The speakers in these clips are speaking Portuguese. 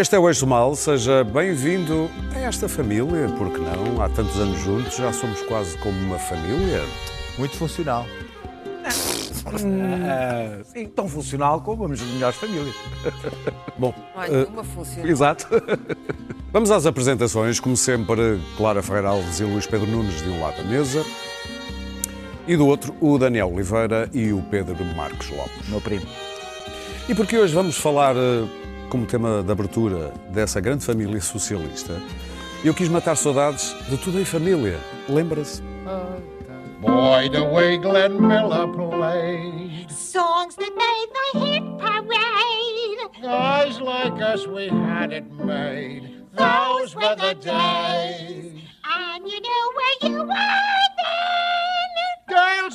Este é o Eixo do Mal, seja bem-vindo a esta família, porque não? Há tantos anos juntos, já somos quase como uma família. Muito funcional. Ah, sim, tão funcional como as melhores famílias. Bom, há eh, nenhuma funcional. exato. Vamos às apresentações, como sempre, Clara Ferreira Alves e Luís Pedro Nunes de um lado da mesa e do outro o Daniel Oliveira e o Pedro Marcos Lopes. Meu primo. E porque hoje vamos falar eh, como tema de abertura dessa grande família socialista, eu quis matar saudades de tudo em família. Lembra-se? Boy, the way Glenn Miller played. Songs that made the hit parade. Guys like us, we had it made. Those were the days. And you knew where you were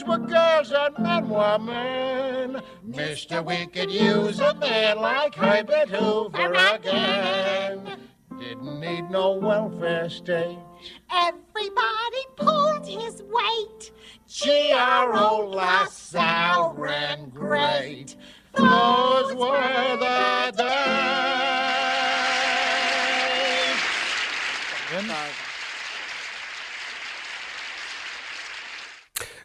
were girls and men were men. Mister, we could use a man like Herbert Hoover again. Didn't need no welfare state. Everybody pulled his weight. Gee, our LaSalle ran great. Those were the days.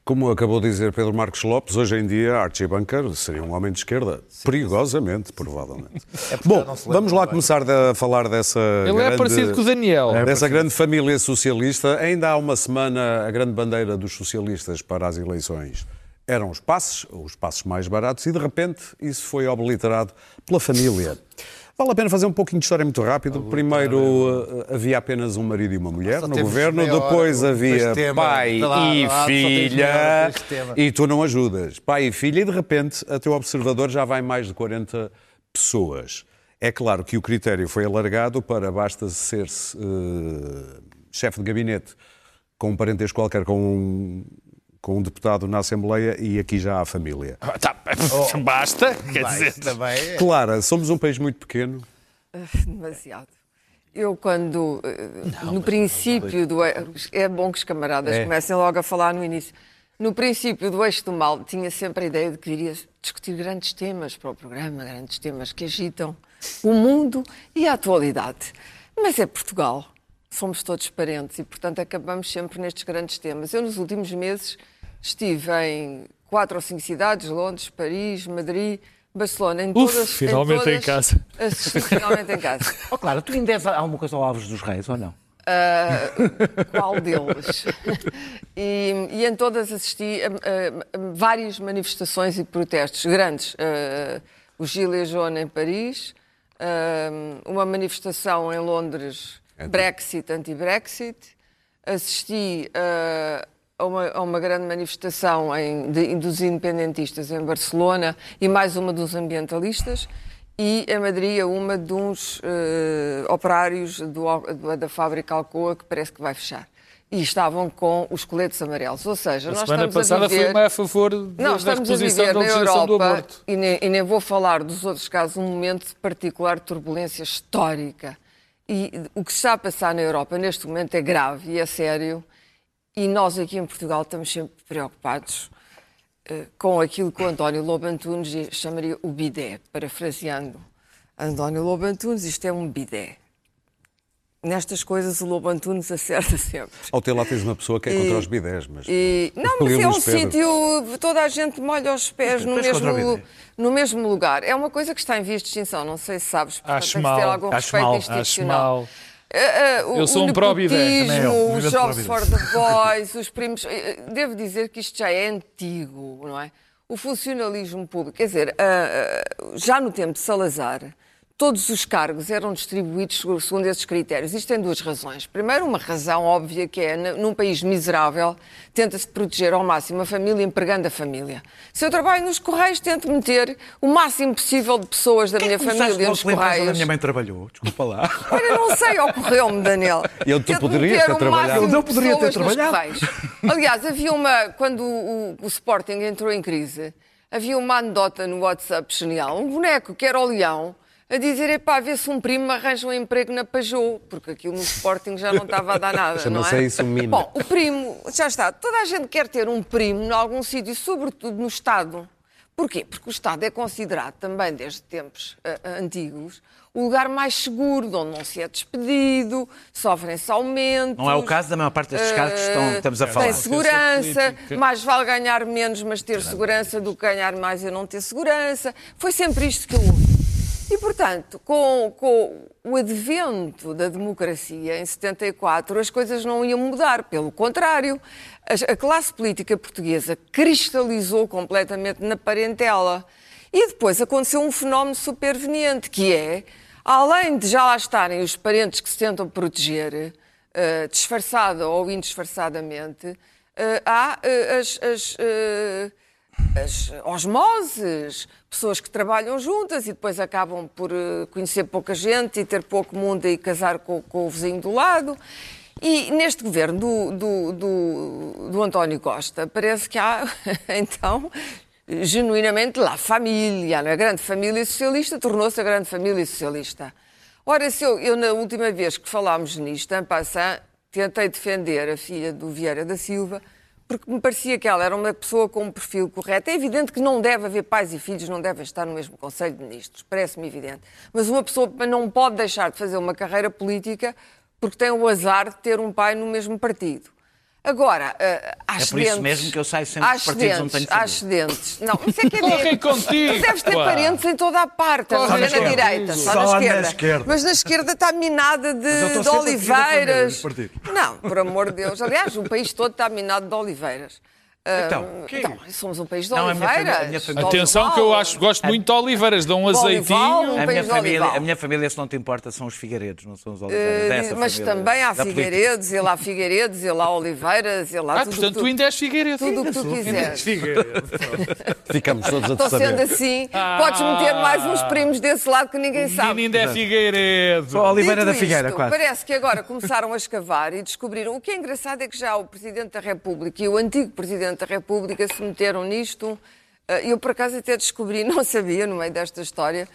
Como acabou de dizer Pedro Marcos Lopes, hoje em dia Archie Bunker seria um homem de esquerda. Perigosamente, provavelmente. Bom, não se lembra vamos lá bem. começar a falar dessa Ele grande... é parecido com o Daniel. Dessa grande família socialista, ainda há uma semana a grande bandeira dos socialistas para as eleições eram os passos, os passos mais baratos, e de repente isso foi obliterado pela família. Vale a pena fazer um pouquinho de história muito rápido. Primeiro eh, havia apenas um marido e uma mulher Só no governo, depois havia pai e filha, e tu não ajudas. Pai e filha, e de repente, a teu observador já vai mais de 40 pessoas. É claro que o critério foi alargado para basta ser eh, chefe de gabinete com um parentesco qualquer com um, com um deputado na Assembleia e aqui já há família. Tá, basta, quer Vai, dizer. também é. Clara, somos um país muito pequeno. Demasiado. Eu, quando. eh, no princípio do. É bom que os camaradas É. comecem logo a falar no início. No princípio do eixo do mal, tinha sempre a ideia de que iria discutir grandes temas para o programa, grandes temas que agitam o mundo e a atualidade. Mas é Portugal. Somos todos parentes e, portanto, acabamos sempre nestes grandes temas. Eu, nos últimos meses, estive em quatro ou cinco cidades: Londres, Paris, Madrid, Barcelona. Em Uf, todas, finalmente em todas, casa. Assisti finalmente em casa. Oh, claro, tu ainda és alguma coisa ao Alves dos Reis, ou não? Qual deles? E, e em todas assisti a, a- a várias manifestações e protestos grandes. Uh, o Gilets jaunes em Paris, uh, uma manifestação em Londres, Brexit, anti-Brexit. Assisti uh, a, uma, a uma grande manifestação em- de- dos independentistas em Barcelona e mais uma dos ambientalistas. E em Madrid, uma de uns eh, operários do da fábrica Alcoa que parece que vai fechar. E estavam com os coletes amarelos. Ou seja, A nós semana passada a viver... foi mais a favor Não, da reposição viver da legislação do aborto. e nem, e nem vou falar dos outros casos, um momento de particular turbulência histórica. E o que está a passar na Europa neste momento é grave e é sério. E nós aqui em Portugal estamos sempre preocupados eh, com aquilo que o António Lobo Antunes chamaria o bidé, parafraseando António Lobo Antunes, isto é um bidé. Nestas coisas o Lobo Antunes acerta sempre. Ao ter lá tens uma pessoa que é contra os bidés, mas... E, não, mas é um sítio, toda a gente molha os pés no mesmo, no mesmo lugar. É uma coisa que está em vias de extinção, não sei se sabes, portanto, Acho tem que ter mal, algum acho respeito mal, Acho institucional. mal. Eh, eh, o- Eu sou um pró-bidé, os jogos for the boys, os primos. eh, Devo dizer que isto já é antigo, não é? O funcionalismo público, quer dizer, ah, já no tempo de Salazar, todos os cargos eram distribuídos segundo esses critérios. Isto tem duas razões. Primeiro, uma razão óbvia que é, num país miserável, tenta-se proteger ao máximo a família, empregando a família. Se eu trabalho nos Correios, tento meter o máximo possível de pessoas da minha Começaste família nos onde a Correios. minha mãe trabalhou. Desculpa lá. Olha, não sei, ocorreu-me, Daniel. Eu, tu poderias ter o trabalhado. Eu não de poderia ter trabalhado. Correios. Aliás, havia uma. Quando o, o Sporting entrou em crise, havia uma anedota no WhatsApp genial, um boneco que era o leão. A dizer, epá, vê se um primo me arranja um emprego na Pajou, porque aquilo no Sporting já não estava a dar nada, não é? isso um mina. Bom, o primo, já está, toda a gente quer ter um primo em algum sítio, sobretudo no Estado. Porquê? Porque o Estado é considerado também, desde tempos ah, antigos, o lugar mais seguro, de onde não se é despedido, sofrem-se aumentos. Não é o caso da maior parte destes casos que estão- ah, estamos a falar. Tem segurança, mais vale ganhar menos, mas ter segurança do que ganhar mais e não ter segurança. Foi sempre isto que eu ouvi. E, portanto, com, com o advento da democracia em 74, as coisas não iam mudar. Pelo contrário, as- a classe política portuguesa cristalizou completamente na parentela. E depois aconteceu um fenómeno superveniente, que é, além de já lá estarem os parentes que se tentam proteger, eh, disfarçada ou indisfarçadamente, eh, há eh, as- as, as osmoses, pessoas que trabalham juntas e depois acabam por eh, conhecer pouca gente e ter pouco mundo e casar com, com o vizinho do lado. E neste governo do, do, do, do António Costa parece que há, então, genuinamente lá família, a grande família socialista tornou-se a grande família socialista. Ora, se eu, eu na última vez que falámos nisto, em passant, tentei defender a filha do Vieira da Silva, porque me parecia que ela era uma pessoa com um perfil correto. É evidente que não deve haver pais e filhos, não devem estar no mesmo Conselho de Ministros, parece-me evidente. Mas uma pessoa não pode deixar de fazer uma carreira política porque tem o azar de ter um pai no mesmo partido. Agora, uh, há É por isso mesmo que eu saio sempre dos partidos onde tenho excedentes, há excedentes. Não, isso é que é Correm contigo, Tu deves ter pá. parentes em toda a parte, Correm só na contigo. direita, só, Só na, lá na esquerda. esquerda. Mas na esquerda está minada de, de oliveiras. Não, por amor de Deus. Aliás, o país todo está minado de oliveiras. Então, que- então, somos um país de Não, a minha oliveiras. família- a minha família- Atenção que eu acho, gosto muito de oliveiras, dão um azeitinho. um A minha, família, a minha família, se não te importa, são os Figueiredos, não são os Eh, Oliveiras. Dessa mas também há. Figueiredos, e lá Figueiredos, e lá Oliveiras, e lá Ah, tudo portanto, tu- ainda és Figueiredo. tudo o que tu quiseres. Ficamos todos a Estou sendo assim, Ah. podes meter mais uns primos desse lado que ninguém O sabe. ainda é Figueiredo. A Oliveira Dito da Figueira, isto, quase. Parece que agora começaram a escavar e descobriram. O que é engraçado é que já o Presidente da República e o antigo Presidente da República se meteram nisto. Eh, Eu, por acaso, até descobri, não sabia, no meio desta história,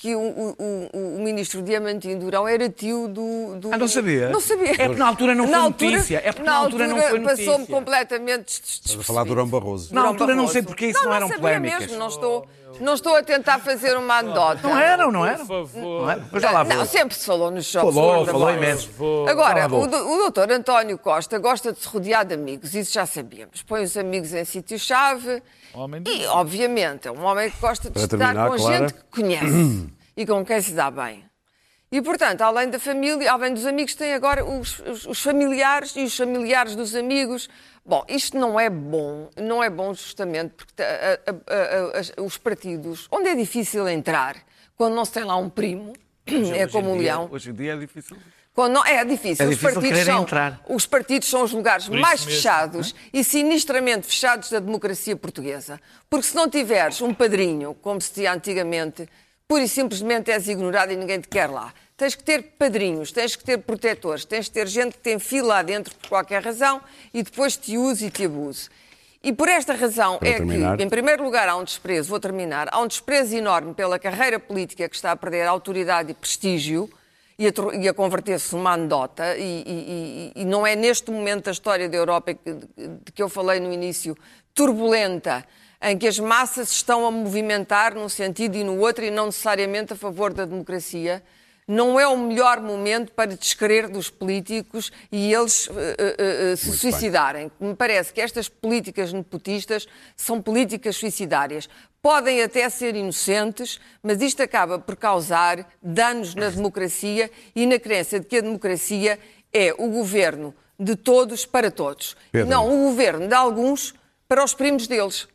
que o, o- o- ministro Diamantino Durão era tio do. do- Ah, não sabia? Não sabia. É porque na altura não foi altura- notícia. É porque na altura não foi Passou-me notícia. completamente des- Estás a despercebido. falar de Durão Barroso. Na Durão altura não Barroso. sei porque isso não eram sabia polémicas. Mesmo, não, estou, não estou a tentar fazer uma anedota. Não eram, não eram? Por favor. Não eram? Mas já lá vou. Não, sempre se falou nos jogos Falou, da falou imenso. Agora, o, o doutor António Costa gosta de se rodear de amigos, isso já sabíamos. Põe os amigos em sítio-chave Homem de e, obviamente, é um homem que gosta de Para estar terminar, com Clara. gente que conhece e com quem se dá bem. E, portanto, além da família, além dos amigos, tem agora os, os- os familiares e os familiares dos amigos. Bom, isto não é bom, não é bom justamente porque a- a- a- os partidos, onde é difícil entrar, quando não se tem lá um primo, é como um leão, Hoje em dia é difícil. Quando não, é difícil. É os, difícil partidos quererem são, entrar. os partidos são os lugares mais mesmo, fechados e sinistramente fechados da democracia portuguesa. Porque se não tiveres um padrinho, como se dizia antigamente, pura e simplesmente és ignorado e ninguém te quer lá. Tens que ter padrinhos, tens que ter protetores, tens que ter gente que tem fila lá dentro por qualquer razão e depois te use e te abuse. E por esta razão Para é terminar. que, em primeiro lugar, há um desprezo, vou terminar, há um desprezo enorme pela carreira política que está a perder autoridade e prestígio e a, e a converter-se numa anedota. E, e- e- não é neste momento da história da Europa que, de que eu falei no início, turbulenta, em que as massas estão a movimentar num sentido e no outro e não necessariamente a favor da democracia. Não é o melhor momento para descrer dos políticos e eles eh, eh, eh, se suicidarem. Me parece que estas políticas nepotistas são políticas suicidárias. Podem até ser inocentes, mas isto acaba por causar danos na democracia e na crença de que a democracia é o governo de todos para todos. Pedro. Não o governo de alguns para os primos deles.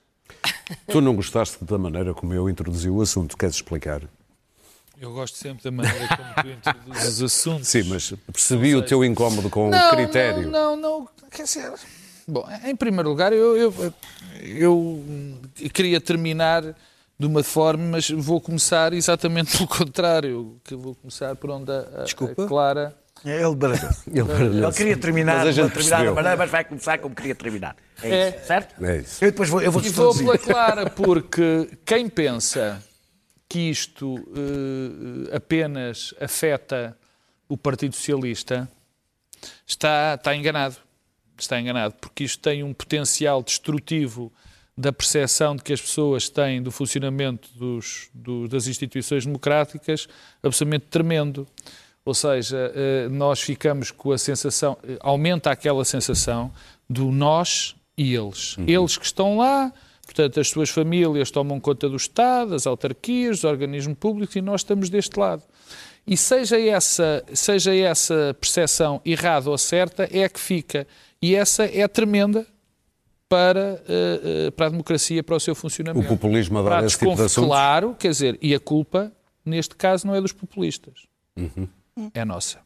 Tu não gostaste da maneira como eu introduzi o assunto, queres explicar? Eu gosto sempre da maneira como tu introduzes os assuntos. Sim, mas percebi o teu incómodo com não, o critério. Não, não, não. Quer dizer, bom, em primeiro lugar, eu, eu, eu queria terminar de uma forma, mas vou começar exatamente pelo contrário. Que vou começar por onde a, a- Desculpa? a Clara. É ele baralhou. Ele baralhou-se. Ele queria terminar Mas a de uma determinada maneira, mas vai começar como queria terminar. É, É. isso, certo? É isso. Eu depois vou, eu vou E vou pela Clara, porque quem pensa que isto eh, apenas afeta o Partido Socialista está, está enganado. Está enganado, porque isto tem um potencial destrutivo da percepção de que as pessoas têm do funcionamento dos, do- das instituições democráticas absolutamente tremendo. Ou seja, eh, nós ficamos com a sensação, eh, aumenta aquela sensação do nós e eles. Eles que estão lá, portanto, as suas famílias tomam conta do Estado, das autarquias, dos organismos públicos e nós estamos deste lado. E seja essa, seja essa percepção errada ou certa, é a que fica. E essa é tremenda para, eh, eh, para a democracia, para o seu O funcionamento. populismo Para adora esse tipo de assuntos. Claro, quer dizer, e a culpa, neste caso, não é dos populistas. Uhum. É nossa.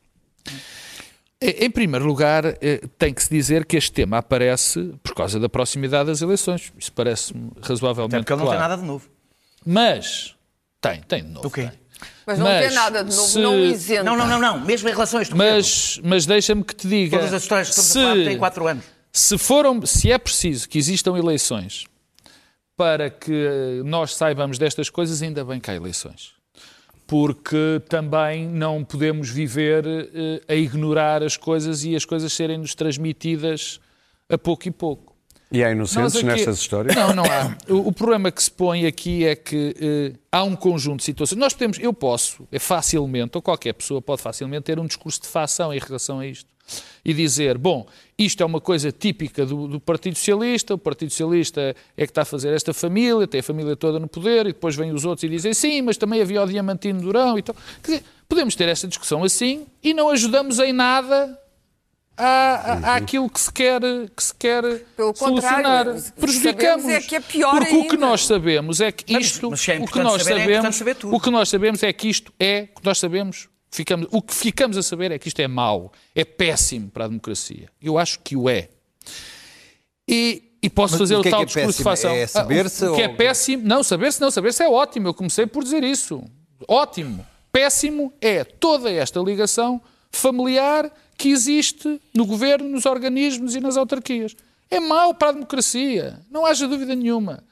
Em em primeiro lugar, eh, tem que se dizer que este tema aparece por causa da proximidade das eleições. Isso parece-me razoavelmente Até porque ele não claro. tem nada de novo. Mas, tem, tem de novo. O quê? tem. Mas não Mas tem nada de novo, se- não isenta. Não, não, não, não. Mesmo em relações. Mas, mas deixa-me que te diga. Todas as histórias que estamos se, a falar têm 4 anos. se, foram, se é preciso que existam eleições para que nós saibamos destas coisas, ainda bem que há eleições. Porque também não podemos viver eh, a ignorar as coisas e as coisas serem-nos transmitidas a pouco e pouco. E há Nós inocentes aqui- nestas histórias? Não, não há. O, o problema que se põe aqui é que eh, há um conjunto de situações. Nós podemos, eu posso, é facilmente, ou qualquer pessoa pode facilmente ter um discurso de facção em relação a isto. E dizer, bom, isto é uma coisa típica do, do Partido Socialista, o Partido Socialista é que está a fazer esta família, tem a família toda no poder, e depois vêm os outros e dizem, sim, mas também havia o Diamantino Durão e tal. Quer dizer, podemos ter esta discussão assim e não ajudamos em nada à, à, àquilo que se quer, que se quer Pelo solucionar. Prejudicamos. é que é pior Porque o que ainda. nós sabemos é que Mas- isto, mas se é o que nós saber, é sabemos, tudo. o que nós sabemos é que isto é, o que nós sabemos, ficamos, o que ficamos a saber é que isto é mau, é péssimo para a democracia. Eu acho que o é. E, e posso Mas fazer o o é tal que é discurso de péssimo? fação. É saber-se o, o que é péssimo, não, saber-se não, saber-se é ótimo. Eu comecei por dizer isso. Ótimo. Péssimo é toda esta ligação familiar que existe no governo, nos organismos e nas autarquias. É mau para a democracia, não haja dúvida nenhuma.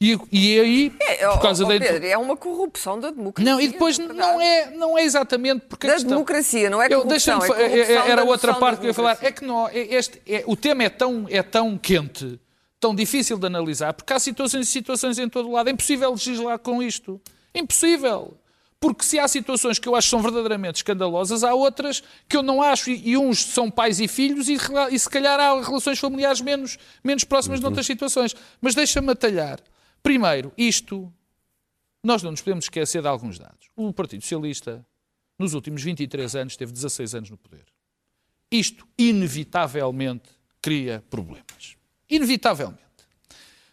E, e aí, É, por causa da. Pedro, é uma corrupção da democracia. Não, e depois na não é, não é exatamente porque a Da questão- democracia, não é corrupção, deixa-me é fa- corrupção Era outra parte que eu ia falar. É que não, é- este, é- o tema é tão, é tão quente, tão difícil de analisar, porque há situações e situações em todo lado. É impossível legislar com isto. Impossível. Porque se há situações que eu acho que são verdadeiramente escandalosas, há outras que eu não acho, e, e uns são pais e filhos, e, e se calhar há relações familiares menos, menos próximas noutras situações. Mas deixa-me atalhar. Primeiro, isto, nós não nos podemos esquecer de alguns dados. O Partido Socialista, nos últimos 23 anos, teve 16 anos no poder. Isto, inevitavelmente, cria problemas. Inevitavelmente.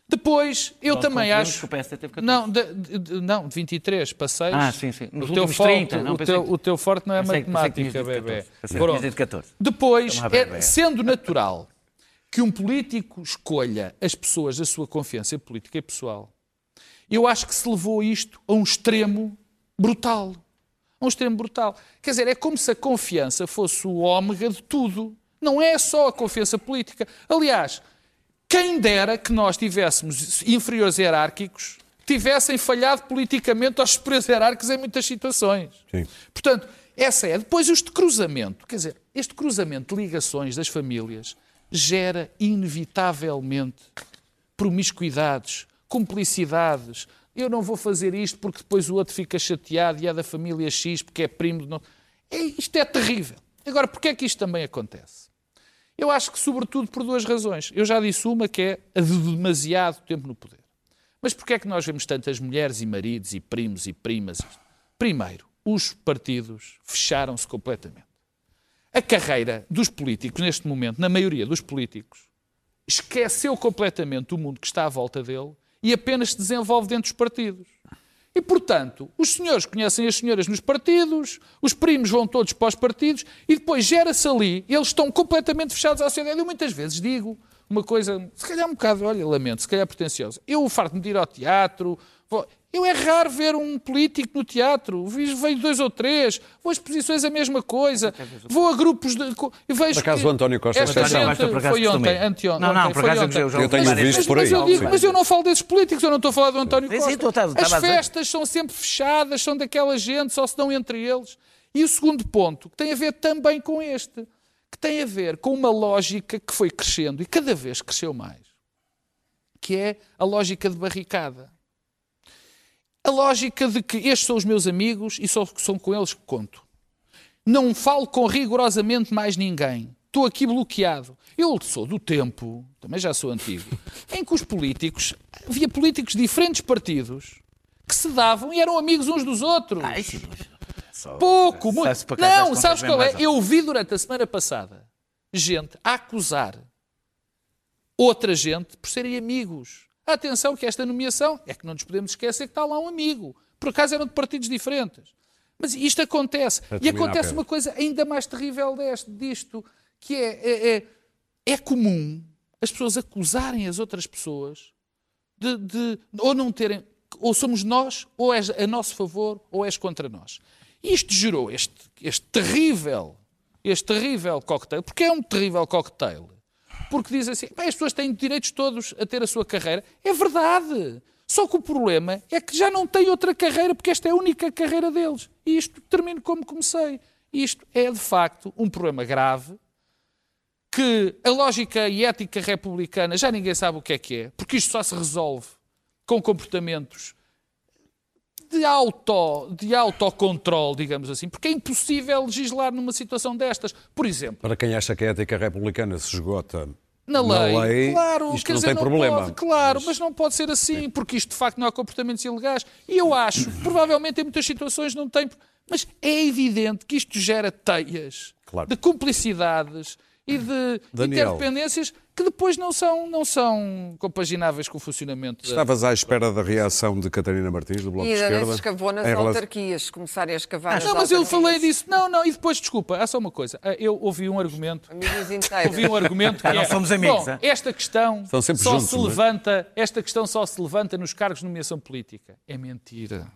Depois, eu Nós também acho. que o PS teve 14. Não, de, de- de- não, de 23 para 6. Ah, sim, sim. Nos O teu, forte, 30, não, o, teu, que- o teu forte não é Pensei- matemática, bebê. 14. Pensei que Pronto. tinhas dito 14. Depois, é- sendo natural que um político escolha as pessoas da sua confiança política e pessoal, eu acho que se levou isto a um extremo brutal. A um extremo brutal. Quer dizer, é como se a confiança fosse o ômega de tudo. Não é só a confiança política. Aliás, quem dera que nós tivéssemos inferiores hierárquicos tivessem falhado politicamente aos superiores hierárquicos em muitas situações. Sim. Portanto, essa é. Depois, este cruzamento, quer dizer, este cruzamento de ligações das famílias gera inevitavelmente promiscuidades, cumplicidades. Eu não vou fazer isto porque depois o outro fica chateado e é da família X porque é primo de. É, isto é terrível. Agora, porquê é que isto também acontece? Eu acho que, sobretudo, por duas razões. Eu já disse uma que é a de demasiado tempo no poder. Mas porquê é que nós vemos tantas mulheres e maridos e primos e primas? Primeiro, os partidos fecharam-se completamente. A carreira dos políticos, neste momento, na maioria dos políticos, esqueceu completamente o mundo que está à volta dele e apenas se desenvolve dentro dos partidos. E, portanto, os senhores conhecem as senhoras nos partidos, os primos vão todos para os partidos e depois gera-se ali, eles estão completamente fechados à sociedade. Eu muitas vezes digo uma coisa, se calhar um bocado, olha, lamento, se calhar pretenciosa. Eu farto-me de ir ao teatro, eu é raro ver um político no teatro, vejo dois ou três, vou a exposições a mesma coisa, vou a grupos de... e vejo Por acaso o António Costa é esta gente Costa, por foi ontem, anteontem, Não, não, ontem, por acaso ontem. eu já- Eu tenho várias visto vezes. por Mas aí. eu, digo, sim. mas eu não falo desses políticos, eu não estou a falar do António Sim, sim, Costa. estou- estava- As festas são sempre fechadas, são daquela gente, só se dão entre eles. E o segundo ponto, que tem a ver também com este, que tem a ver com uma lógica que foi crescendo e cada vez cresceu mais, que é a lógica de barricada. A lógica de que estes são os meus amigos e só são com eles que conto. Não falo com rigorosamente mais ninguém. Estou aqui bloqueado. Eu sou do tempo, também já sou antigo, em que os políticos, havia políticos de diferentes partidos que se davam e eram amigos uns dos outros. Ai, Pouco, muito. Não, sabes qual é? Eu vi durante a semana passada gente a acusar outra gente por serem amigos. Atenção que esta nomeação é que não nos podemos esquecer que está lá um amigo. Por acaso eram de partidos diferentes. Mas isto acontece. E acontece uma coisa ainda mais terrível deste, disto, que é, é, é, é comum as pessoas acusarem as outras pessoas de, de- ou não terem, ou somos nós, ou és a nosso favor, ou és contra nós. Isto gerou este, este terrível, este terrível cocktail, porque é um terrível cocktail. Porque diz assim, "Bem, as pessoas têm direitos todos a ter a sua carreira. É verdade. Só que o problema é que já não têm outra carreira, porque esta é a única carreira deles. E isto termino como comecei. Isto é, de facto, um problema grave que a lógica e ética republicana já ninguém sabe o que é que é, porque isto só se resolve com comportamentos de, auto, de autocontrole, digamos assim, porque é impossível legislar numa situação destas. Por exemplo, Para quem acha que a ética republicana se esgota na lei, na lei claro, isto quer não dizer, tem problema. pode, claro, mas... não pode ser assim, porque isto de facto não há comportamentos ilegais. E eu acho, provavelmente em muitas situações não tem, mas é evidente que isto gera teias Claro. de cumplicidades e de Daniel. interdependências que depois não são, não são compagináveis com o funcionamento da... Estavas à espera da reação de Catarina Martins, do Bloco E de Esquerda? se escavou nas relação- autarquias, começarem a escavar nas Não, mas eu falei disso. Não, não, e depois, desculpa, há só uma coisa. Eu ouvi um argumento Amigos inteiros. ouvi um argumento que Ah, não é, somos amigos, bom, é? esta questão só juntos, se não é? levanta, esta questão só se levanta nos cargos de nomeação política. É mentira.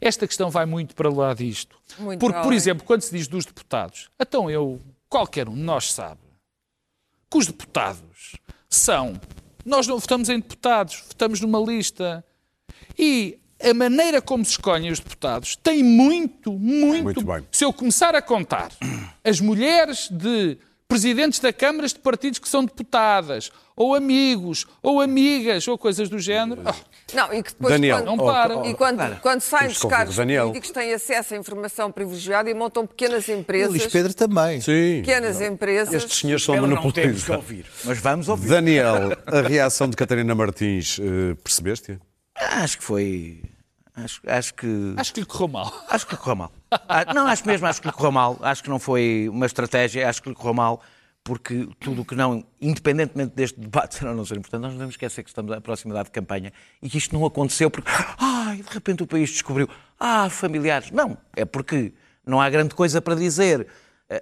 Esta questão vai muito para lá disto. Muito Porque, para por exemplo, quando se diz dos deputados, então eu, qualquer um de nós sabe que os deputados são. Nós não votamos em deputados, votamos numa lista. E a maneira como se escolhem os deputados tem muito, muito. Muito bem. Se eu começar a contar as mulheres de presidentes da câmaras de partidos que são deputadas, ou amigos, ou amigas, ou coisas do género. oh, Não, e que depois Daniel, quando, Não para. E quando, quando saem dos cargos Daniel. políticos têm acesso a informação privilegiada e montam pequenas E o empresas. Luís Pedro também. Sim. Pequenas empresas. Estes senhores são não monopolistas. ouvir, mas vamos ouvir. Daniel, a reação de Catarina Martins, eh, percebeste? Acho que foi. Acho, acho que. acho que lhe correu mal. Acho que lhe correu mal. Ah, Não, acho mesmo, acho que lhe correu mal. Acho que não foi uma estratégia, acho que lhe correu mal, porque tudo o que não, independentemente deste debate ser ou não ser importante, nós não devemos esquecer que estamos à proximidade de campanha e que isto não aconteceu porque, ai, de repente o país descobriu, ah, familiares. Não, é porque não há grande coisa para dizer.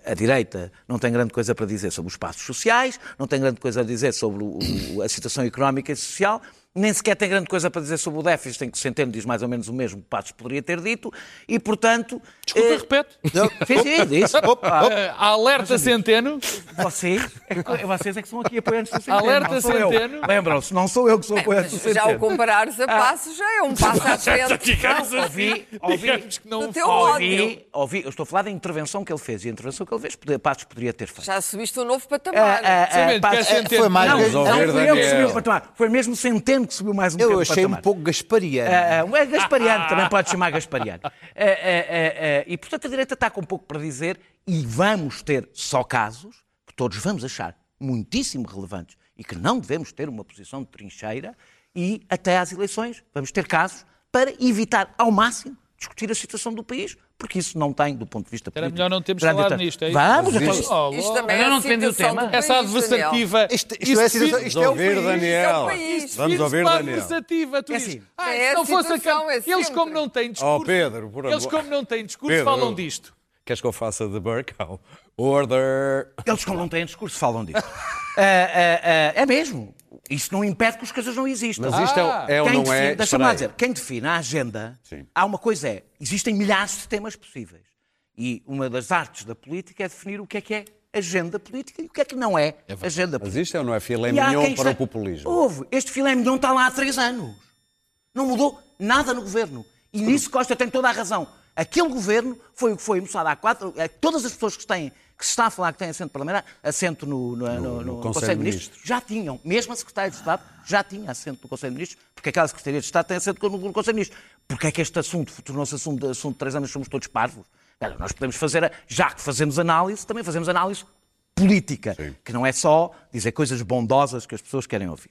A- direita não tem grande coisa para dizer sobre os passos sociais, não tem grande coisa a dizer sobre o- a situação económica e social, nem sequer tem grande coisa para dizer sobre o déficit, em que o Centeno diz mais ou menos o mesmo que Passos poderia ter dito, e portanto. Desculpa, eh, repete. Sim, sim, disse. Eh, alerta Centeno. Vocês, é que- vocês é que são aqui apoiantes do Centeno. Alerta não sou eu. Centeno. Lembram-se, não sou eu que sou apoiante do Já o Centeno. comparares a passos já é um passo à frente. Digamos Não, ouvi, assim, ouvi. digamos que não. Ouvi, ouvi, eu estou a falar da intervenção que ele fez, e a intervenção que ele fez, Passos poderia ter feito. Já subiste um novo patamar. Ah, ah, Passos- quer Centeno. Foi mais. Não, não fui eu que subi o patamar. Foi mesmo Centeno que subiu mais um Eu achei um pouco gaspariano. Ah, ah, é Gaspariano, também pode chamar Gaspariano. Ah, ah, ah, ah, e, portanto, a direita está com um pouco para dizer e vamos ter só casos que todos vamos achar muitíssimo relevantes e que não devemos ter uma posição de trincheira e até às eleições vamos ter casos para evitar ao máximo discutir a situação do país, porque isso não tem, do ponto de vista Era político... melhor não termos falado nisto, é isso? Vamos, Mas então- isto- Oh, Isto oh, também é não a defendi o situação tema. do Essa país, adversativa. Isto, isto isso é situação. define- Isto é o Vamos ouvir, país. Daniel. país. Vamos ouvir, Daniel. adversativa. Tu É assim. ah, É se a não fosse a cam- é Eles, como não têm discurso, Oh, Pedro, por eles, amor- como não têm discurso, Pedro, falam disto. Queres que eu faça de Burkow? Order! Eles, como não têm discurso, falam disso. Ah, ah, ah, é mesmo. Isso não impede que as coisas não existam. Mas isto Ah. é, é ou quem não define, é? Deixa-me lá dizer, quem define a agenda, Sim. há uma coisa é, existem milhares de temas possíveis. E uma das artes da política é definir o que é que é agenda política e o que é que não é, agenda Mas política. isto é ou não é filé mignon para está- o populismo? Houve. Este filé mignon está lá há três anos. Não mudou nada no governo. E nisso Costa tem toda a razão. Aquele governo foi o que foi mostrado há quatro. eh, Todas as pessoas que têm, que se está a falar que têm assento parlamentar, assento no, no- no- no Conselho, de Ministros, já tinham. Mesmo a Secretária de Estado já tinha assento no Conselho de Ministros, porque aquela Secretaria de Estado tem assento no, no Conselho de Ministros. Porque é que este assunto tornou-se assunto, de- assunto de três anos, somos todos parvos? Nós podemos fazer, já que fazemos análise, também fazemos análise política, que não é só dizer coisas bondosas que as pessoas querem ouvir.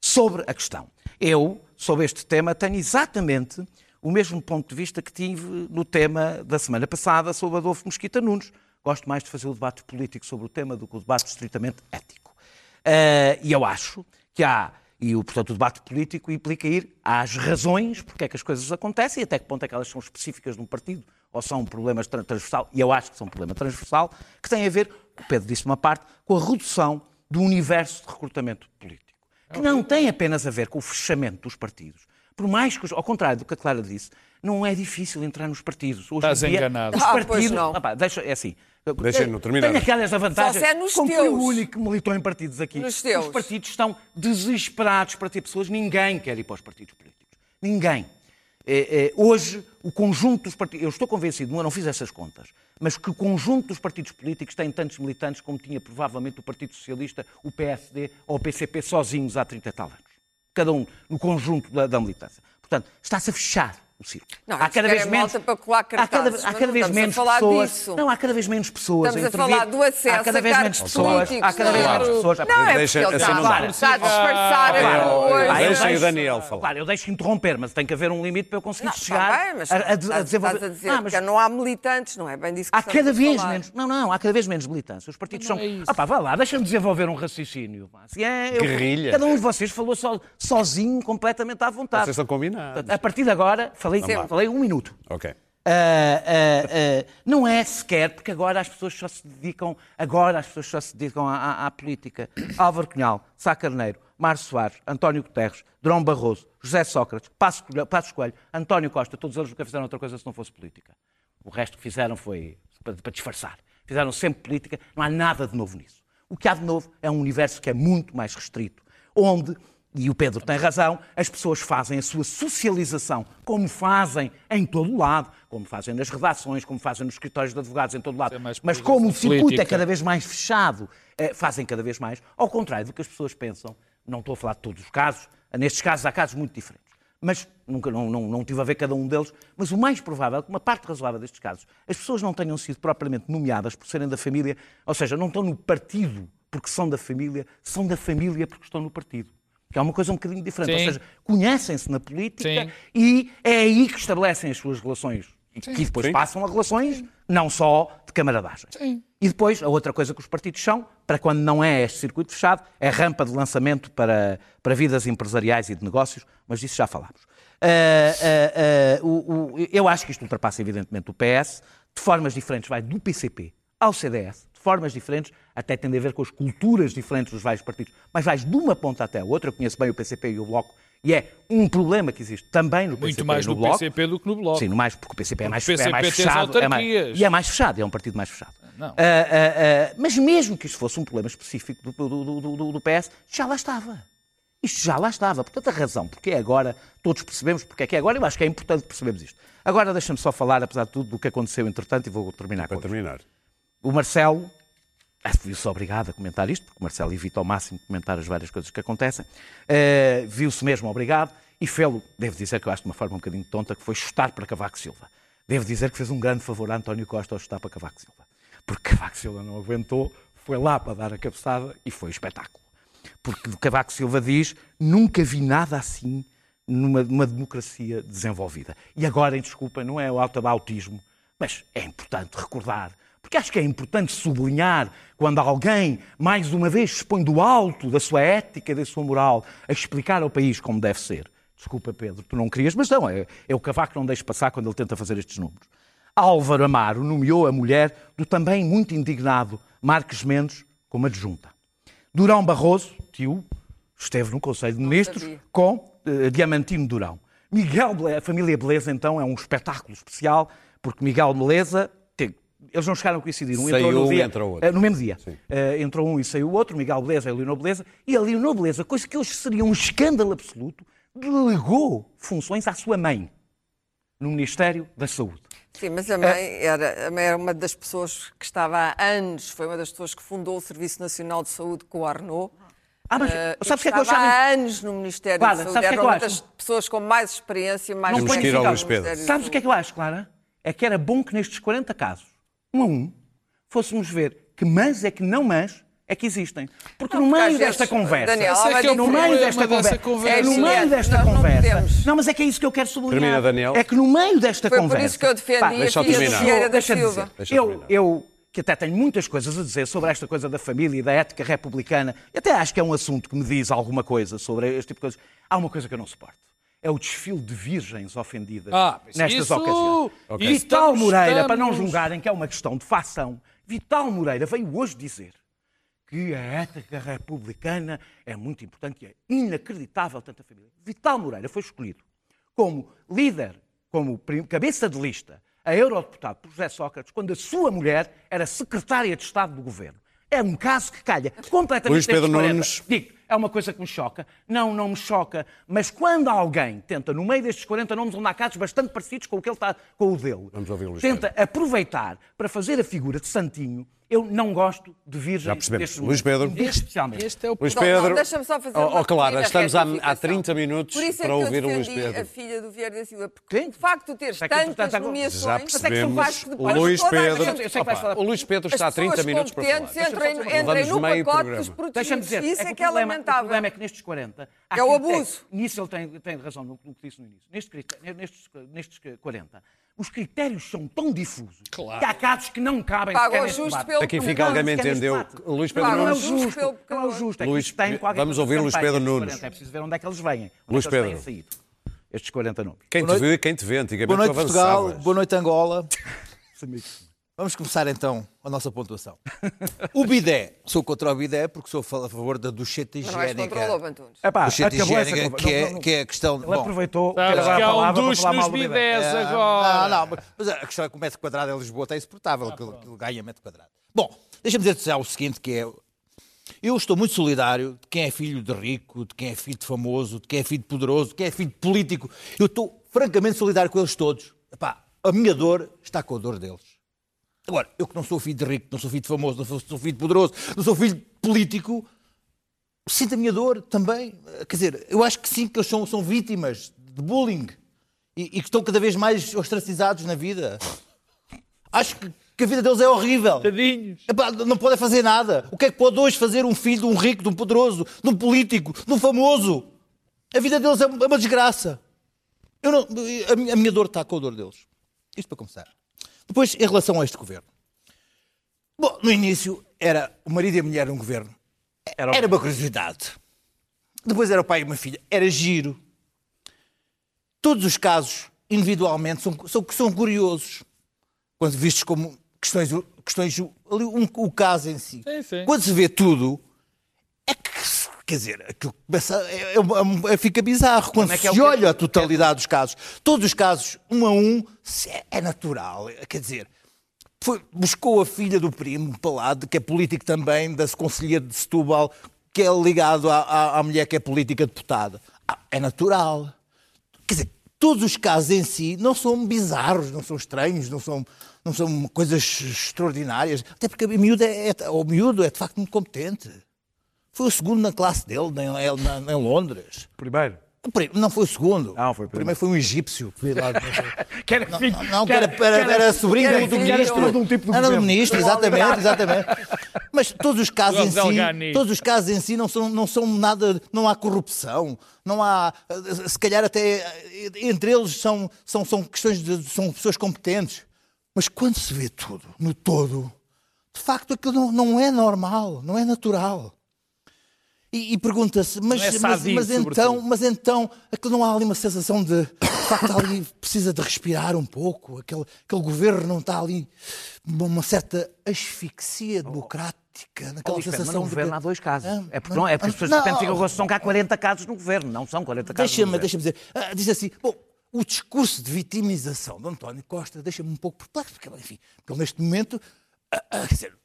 Sobre a questão, eu, sobre este tema, tenho exatamente o mesmo ponto de vista que tive no tema da semana passada sobre Adolfo Mosquita Nunes. Gosto mais de fazer o debate político sobre o tema do que o debate estritamente ético. Eh, e eu acho que há, e portanto o debate político implica ir às razões porque é que as coisas acontecem e até que ponto é que elas são específicas de um partido ou são um problemas tra- transversal, e eu acho que são um problema transversal, que tem a ver, o Pedro disse uma parte, com a redução do universo de recrutamento político. Que não tem apenas a ver com o fechamento dos partidos. Por mais que, ao contrário do que a Clara disse, não é difícil entrar nos partidos. Hoje Estás dia, enganado. Os Ah, pois partidos, não. Ah, pá, deixa, é assim. Deixem-no terminar. Tenho aquela essa vantagem. Só se é nos como teus. o único que militou em partidos aqui. Nos teus. Os partidos estão desesperados para ter pessoas. Ninguém quer ir para os partidos políticos. Ninguém. É, é, hoje, o conjunto dos partidos. Eu estou convencido, eu não fiz essas contas, mas que o conjunto dos partidos políticos tem tantos militantes como tinha provavelmente o Partido Socialista, o PSD ou o PCP sozinhos há 30 e tal anos. Cada um no conjunto da, da militância. Portanto, está-se a fechar o círculo. Não, há cada vez menos. para colar há cada, cartazes, há cada não vez a menos pessoas. disso. Não, há cada vez menos pessoas. Estamos a intervir. falar do acesso há cada a vez menos pessoas. políticos. Há cada vez menos pessoas. Não, é porque Deixa- ele assim está, não dá. está a disfarçar a. Pá, eu Deixem deixo- o Daniel falar. Claro, eu deixo interromper, mas tem que haver um limite para eu conseguir Não, chegar está bem, mas a, a, a desenvolver. estás a dizer Ah, não há militantes, não é bem disso que Há cada a vez menos. Não, não, há cada vez menos militância. Os partidos Não são. é isso. Ah, pá, vá lá, deixa-me desenvolver um raciocínio. é, Guerrilha. Cada um de vocês falou so- sozinho, completamente à vontade. Vocês estão combinados. A partir de agora, falei, lá. falei um minuto. Ok. Ah, ah, ah, não é sequer, porque agora as pessoas só se dedicam, agora as pessoas só se dedicam à, à- à política. Álvaro Cunhal, Sá Carneiro, Mário Soares, António Guterres, Drão Barroso, José Sócrates, Passos Coelho, Passos Coelho, António Costa, todos eles nunca fizeram outra coisa se não fosse política. O resto que fizeram foi para, para disfarçar. Fizeram sempre política, não há nada de novo nisso. O que há de novo é um universo que é muito mais restrito, onde e o Pedro tem razão, as pessoas fazem a sua socialização, como fazem em todo o lado, como fazem nas redações, como fazem nos escritórios de advogados em todo o lado. é Mas como o circuito é política. cada vez mais fechado, eh, fazem cada vez mais, ao contrário do que as pessoas pensam. Não estou a falar de todos os casos, nestes casos há casos muito diferentes. Mas nunca, não, não, não tive a ver cada um deles. Mas o mais provável é que uma parte razoável destes casos, as pessoas não tenham sido propriamente nomeadas por serem da família, ou seja, não estão no partido porque são da família, são da família porque estão no partido. Que é uma coisa um bocadinho diferente. Sim. Ou seja, conhecem-se na política Sim. e é aí que estabelecem as suas relações. E que depois Sim. passam a relações não só de camaradagem. Sim. E depois, a outra coisa que os partidos são, para quando não é este circuito fechado, é rampa de lançamento para, para vidas empresariais e de negócios, mas disso já falámos. Ah, ah, ah, o- o- eu acho que isto ultrapassa, evidentemente, o PS, de formas diferentes, vai do PCP ao CDS, formas diferentes, até tem a ver com as culturas diferentes dos vários partidos, mas vais de uma ponta até a outra. Eu conheço bem o PCP e o Bloco, e é um problema que existe também no PCP Muito mais e no no Bloco. PCP do que no Bloco. Sim, no mais, porque o PCP é mais, Porque o é mais PCP fechado. É mais, e é mais fechado, é um partido mais fechado. Não. Ah, ah, ah, mas mesmo que isto fosse um problema específico do, do- do- do- do PS, já lá estava. Isto já lá estava. Portanto, a razão porque é agora, todos percebemos porque é que é agora, eu acho que é importante percebermos isto. Agora deixa-me só falar, apesar de tudo, do que aconteceu entretanto e vou terminar com Para isto. terminar. O Marcelo, ah, viu-se obrigado a comentar isto, porque o Marcelo evita ao máximo comentar as várias coisas que acontecem, eh, viu-se mesmo obrigado e fê-lo, devo dizer que eu acho de uma forma um bocadinho tonta, que foi chutar para Cavaco Silva. Devo dizer que fez um grande favor a António Costa ao chutar para Cavaco Silva. Porque Cavaco Silva não aguentou, foi lá para dar a cabeçada e foi espetáculo. Porque Cavaco Silva diz, nunca vi nada assim numa, numa democracia desenvolvida. E agora, desculpa, não é o autismo, mas é importante recordar, porque acho que é importante sublinhar quando alguém, mais uma vez, se põe do alto da sua ética, da sua moral, a explicar ao país como deve ser. Desculpa, Pedro, tu não querias, mas não, é, é o Cavaco que não deixa passar quando ele tenta fazer estes números. Álvaro Amaro nomeou a mulher do também muito indignado Marques Mendes como adjunta. Durão Barroso, tio, esteve no Conselho de Ministros com eh, Diamantino Durão. Miguel a família Beleza, então, é um espetáculo especial, porque Miguel Beleza, eles não chegaram a coincidir. Um Saiu entrou no um e dia, entrou outro. eh, no mesmo dia. Eh, entrou um e saiu o outro, Miguel Beleza e a Leonor Beleza. E a Leonor Beleza, coisa que hoje seria um escândalo absoluto, delegou funções à sua mãe no Ministério da Saúde. Sim, mas a mãe, era, a mãe era uma das pessoas que estava há anos, foi uma das pessoas que fundou o Serviço Nacional de Saúde com o Arnaud. Ah, mas e sabes o que é que eu estava achava? há anos no Ministério Clara, da Saúde. que é uma das pessoas com mais experiência, mais Não Temos que ir ao Luís Pedro. Da Sabes o que é que eu acho, Clara? É que era bom que nestes 40 casos, um a um, fôssemos ver que mães é que não mães é que existem. Porque no porque às meio vezes, desta conversa, Daniel, é que é no meio desta conversa, conversa. é no meio desta não conversa. podemos. Não, mas é que é isso que eu quero sublinhar. Termina, Daniel. É que no meio desta Foi por conversa. isso que eu defendi Pá, a deixa eu filha terminar. de Vieira da Silva. dizer, eu, terminar. eu, que até tenho muitas coisas a dizer sobre esta coisa da família e da ética republicana, e até acho que é um assunto que me diz alguma coisa sobre este tipo de coisas. Há uma coisa que eu não suporto. É o desfile de virgens ofendidas Ah, nestas isso- ocasiões. Ok. Vital Estamos- Moreira, para não estamos- julgarem que é uma questão de facção, Vital Moreira veio hoje dizer que a ética republicana é muito importante e é inacreditável tanta família. Vital Moreira foi escolhido como líder, como cabeça de lista a eurodeputado por José Sócrates, quando a sua mulher era secretária de Estado do governo. É um caso que calha completamente Luís Pedro destes 40. Nunes. Digo, é uma coisa que me choca. Não, não me choca. Mas quando alguém tenta, no meio destes 40 nomes, onde há casos bastante parecidos com o que ele está, com o dele, Vamos ouvir o tenta aproveitar para fazer a figura de Santinho, eu não gosto de virgens Já percebemos. destes Luís. Pedro. Especialmente. Este é o Luís Pedro. deixa-me só fazer Oh, oh, Clara, pequena estamos há, há retificação. 30 minutos Por isso é para que eu ouvir o Luís Pedro. a filha do Vieira da Silva, porque Sim. o facto de teres que, portanto, tantas agora- nomeações Já mas é que são percebemos. depois Luís Pedro. Eu. O Luís Pedro está há As 30 pessoas minutos para falar. Deixa-me entrem no meio pacote programa. dos Deixa-me protegidos. dizer, Isso é é que o é problema, o lamentável. problema é que nestes 40... há É o abuso. nisso ele tem, tem razão no, no que disse no início. Neste critério- nestes, nestes 40, os critérios são tão difusos Claro. que há casos que não cabem Paga sequer o neste pelo Aqui fica alguém entendeu. Luís Pedro Claro, Não é o Nunes. justo pelo não é o justo. É Luís- tem vamos ouvir Luís Pedro Nunes. 40. É preciso ver onde é que eles vêm. Onde Luís é que eles Pedro. têm. Estes 40 nomes. Quem te viu e quem te vê, antigamente Boa noite, tu Portugal. Boa noite, Angola. Vamos começar então a nossa pontuação. O bidé. Sou contra o bidé porque sou a favor da ducheta Mas não higiênica. contra o Lobo Antunes. Epá, Ducheta higiênica, que é, não, que é a questão... Ele bom, aproveitou que era que há um palavra para duche falar nos mal do bidé. bidés É, agora. Não, não, mas a questão é que o metro quadrado em Lisboa está insuportável, aquilo, aquilo ganha metro quadrado. Bom, deixa-me dizer já o seguinte, que é... Eu estou muito solidário de quem é filho de rico, de quem é filho de famoso, de quem é filho de poderoso, de quem é filho de político. Eu estou francamente solidário com eles todos. Epá, a minha dor está com a dor deles. Agora, eu que não sou filho de rico, não sou filho de famoso, não sou, filho de poderoso, não sou filho de político, sinto a minha dor também. Quer dizer, eu acho que sim, que eles são, são vítimas de bullying e, e que estão cada vez mais ostracizados na vida. Acho que, que a vida deles é horrível. Tadinhos. Epá, não podem fazer nada. O que é que pode hoje fazer um filho de um rico, de um poderoso, de um político, de um famoso? A vida deles é uma desgraça. Eu não, a minha dor está com a dor deles. Isto para começar. Depois, em relação a este governo. Bom, no início era o marido e a mulher num governo. Era Era uma curiosidade. Depois era o pai e uma filha. Era giro. Todos os casos, individualmente, são, são, são curiosos. Quando vistos como questões, questões ali, um- o caso em si. Sim, sim. Quando se vê tudo, quer dizer, aquilo começa, é, é- é- fica bizarro. Quando é que se é olha a totalidade dos casos, todos os casos, um a um, é, é natural. Quer dizer, foi- buscou a filha do primo para lá, que é político também, da conselheira de Setúbal, que é ligado à, à- à mulher que é política deputada. Ah, é natural. Quer dizer, todos os casos em si não são bizarros, não são estranhos, não são, não são coisas extraordinárias. Até porque o miúdo é, é- o miúdo é de facto muito competente. Foi o segundo na classe dele, em, em Londres. Primeiro. Não foi o segundo. Não, foi o o primeiro foi um egípcio. que veio lá- Que era não, filho- não, não, que era, era, era sobrinho que era do, era ministro. de um tipo do era ministro, exatamente, exatamente. Mas todos os casos em si, todos os casos em si não são, não são nada, não há corrupção, não há, se calhar até entre eles são, são, são questões de, são pessoas competentes. Mas quando se vê tudo, no todo, de facto aquilo não, não é normal, não é natural. E, e pergunta-se, mas, é mas, mas então, mas então, não há ali uma sensação de, de facto, ali precisa de respirar um pouco, aquele, aquele governo não está ali uma certa asfixia democrática, naquela Luís Pedro, mas sensação no de governo que- há dois casos. Ah, é porque, não, é porque as pessoas de não, repente ficam com a sensação que há 40 casos no governo. Não são 40 casos Deixa-me deixa dizer, ah, diz assim, bom, o discurso de vitimização de António Costa deixa-me um pouco perplexo, porque, enfim, porque neste momento, ah, ah, quer dizer,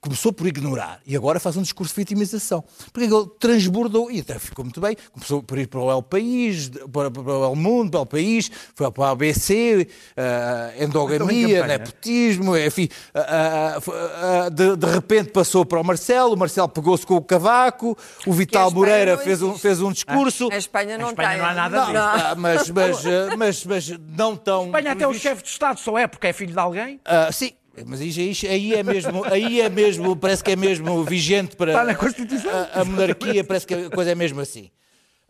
começou por ignorar e agora faz um discurso de vitimização. Porque ele transbordou e até ficou muito bem. Começou por ir para o El País, para, para o El Mundo, para o País, foi para a ABC, uh, endogamia, nepotismo, enfim. Uh, uh, de, de, repente passou para o Marcelo, o Marcelo pegou-se com o cavaco, o Vital Moreira fez um, fez um discurso. A Espanha não, a Espanha tem. não há nada disso. Não, mas, mas, mas, mas, não tão. Espanha até o chefe de Estado só é porque é filho de alguém. sim, mas aí, aí, é mesmo, aí é mesmo, parece que é mesmo vigente para Está na Constituição. A, a monarquia, parece que a coisa é mesmo assim.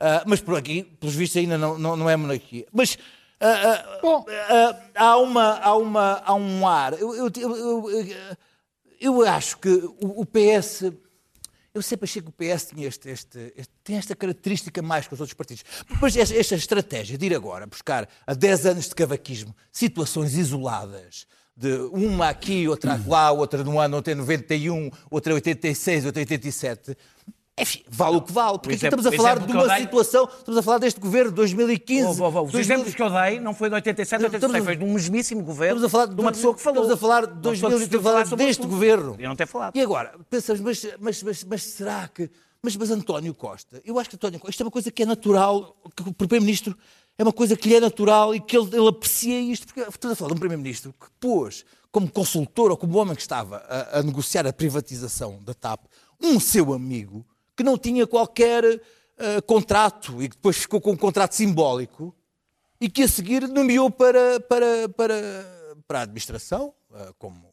Uh, mas por aqui, pelos vistos, ainda não, não, não é monarquia. Mas uh, uh, Bom. há, uma, há, uma, há um ar. Eu, eu, eu, eu acho que o, o, PS. Eu sempre achei que o PS tinha este, este, este, tem esta característica mais que os outros partidos. Mas esta, esta estratégia de ir agora buscar a 10 anos de cavaquismo situações isoladas de uma aqui, outra lá, outra no ano, outra em 91, outra em 86, outra em 87. Enfim, vale o que vale, porque aqui estamos a falar de uma situação, estamos a falar deste governo de 2015. Oh, oh, oh, os 2000... exemplos que eu dei não foi de 87, 86, foi de um mesmíssimo governo, estamos a falar de, uma pessoa que falou. Estamos a falar de 2000, estamos a falar deste governo. Eu não ter falado. E agora, pensamos, mas, mas, mas, mas será que... Mas, mas António Costa, eu acho que António Costa, isto é uma coisa que é natural, que o Primeiro-Ministro é uma coisa que lhe é natural e que ele, ele aprecia isto, porque estamos a falar de um Primeiro-Ministro que pôs como consultor ou como homem que estava a, a, negociar a privatização da TAP, um seu amigo que não tinha qualquer uh, contrato e que depois ficou com um contrato simbólico e que a seguir nomeou para, para, para, para a administração, uh, como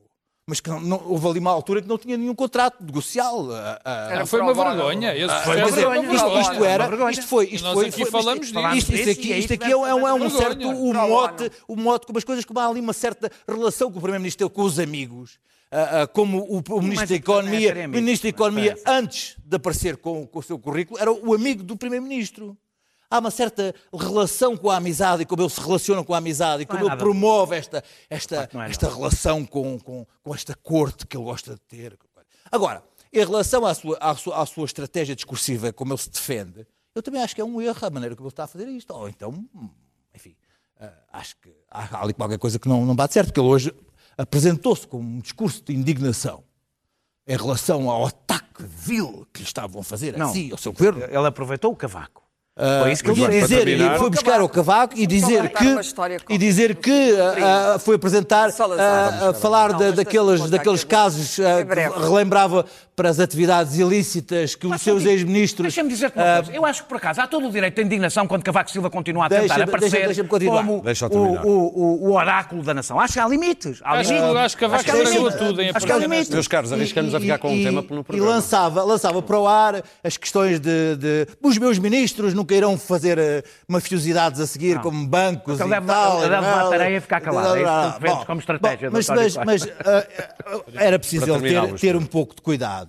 mas que não, não, houve ali uma altura que não tinha nenhum contrato negocial. Uh, uh, foi uma vergonha. Foi uma vergonha. Isto, isto era, isto foi, isto foi, aqui falamos isto, isto, isto, aqui, isto aqui é, um, é um certo o mote, o mote com as coisas como há ali uma certa relação que o primeiro-ministro teve com os amigos. Uh, uh, como o, o Ministro da Economia, o Ministro da Economia, antes de aparecer com, com o seu currículo, era o amigo do Primeiro-Ministro. Há uma certa relação com a amizade e como ele se relaciona com a amizade e como é ele promove esta, esta, é esta relação com, com, com, esta corte que ele gosta de ter. Agora, em relação à sua, à, sua, à sua estratégia discursiva, como ele se defende, eu também acho que é um erro a maneira como ele está a fazer isto. Ou então, enfim, uh, acho que há ali qualquer coisa que não, não bate certo, porque ele hoje apresentou-se com um discurso de indignação em relação ao ataque vil que lhe estavam a fazer não, a si, ao seu governo. Ele aproveitou o cavaco. Uh, foi isso que ele dizer, ele foi buscar o cavaco e dizer que, e dizer que uh, foi apresentar, uh, a falar de, daqueles, daqueles casos que relembrava para as atividades ilícitas que os seus ex-ministros... Deixa-me dizer-te uma coisa. Eu acho que, por acaso, há todo o direito de indignação quando Cavaco Silva continua a tentar deixa, aparecer deixa, deixa como o, o, o, oráculo da nação. Acho que há limites. Há acho, limites. acho que Cavaco estragou tudo em Acho que há limites. Meus caros, arriscamos a ficar com um tema no programa. E lançava, lançava para o ar as questões de, de... Os meus ministros nunca irão fazer mafiosidades a seguir, não. como bancos então, e tal. Ele deve bater aí e ficar calado. É isso que como estratégia. Mas, mas, mas uh, era preciso ele ter, ter um pouco de cuidado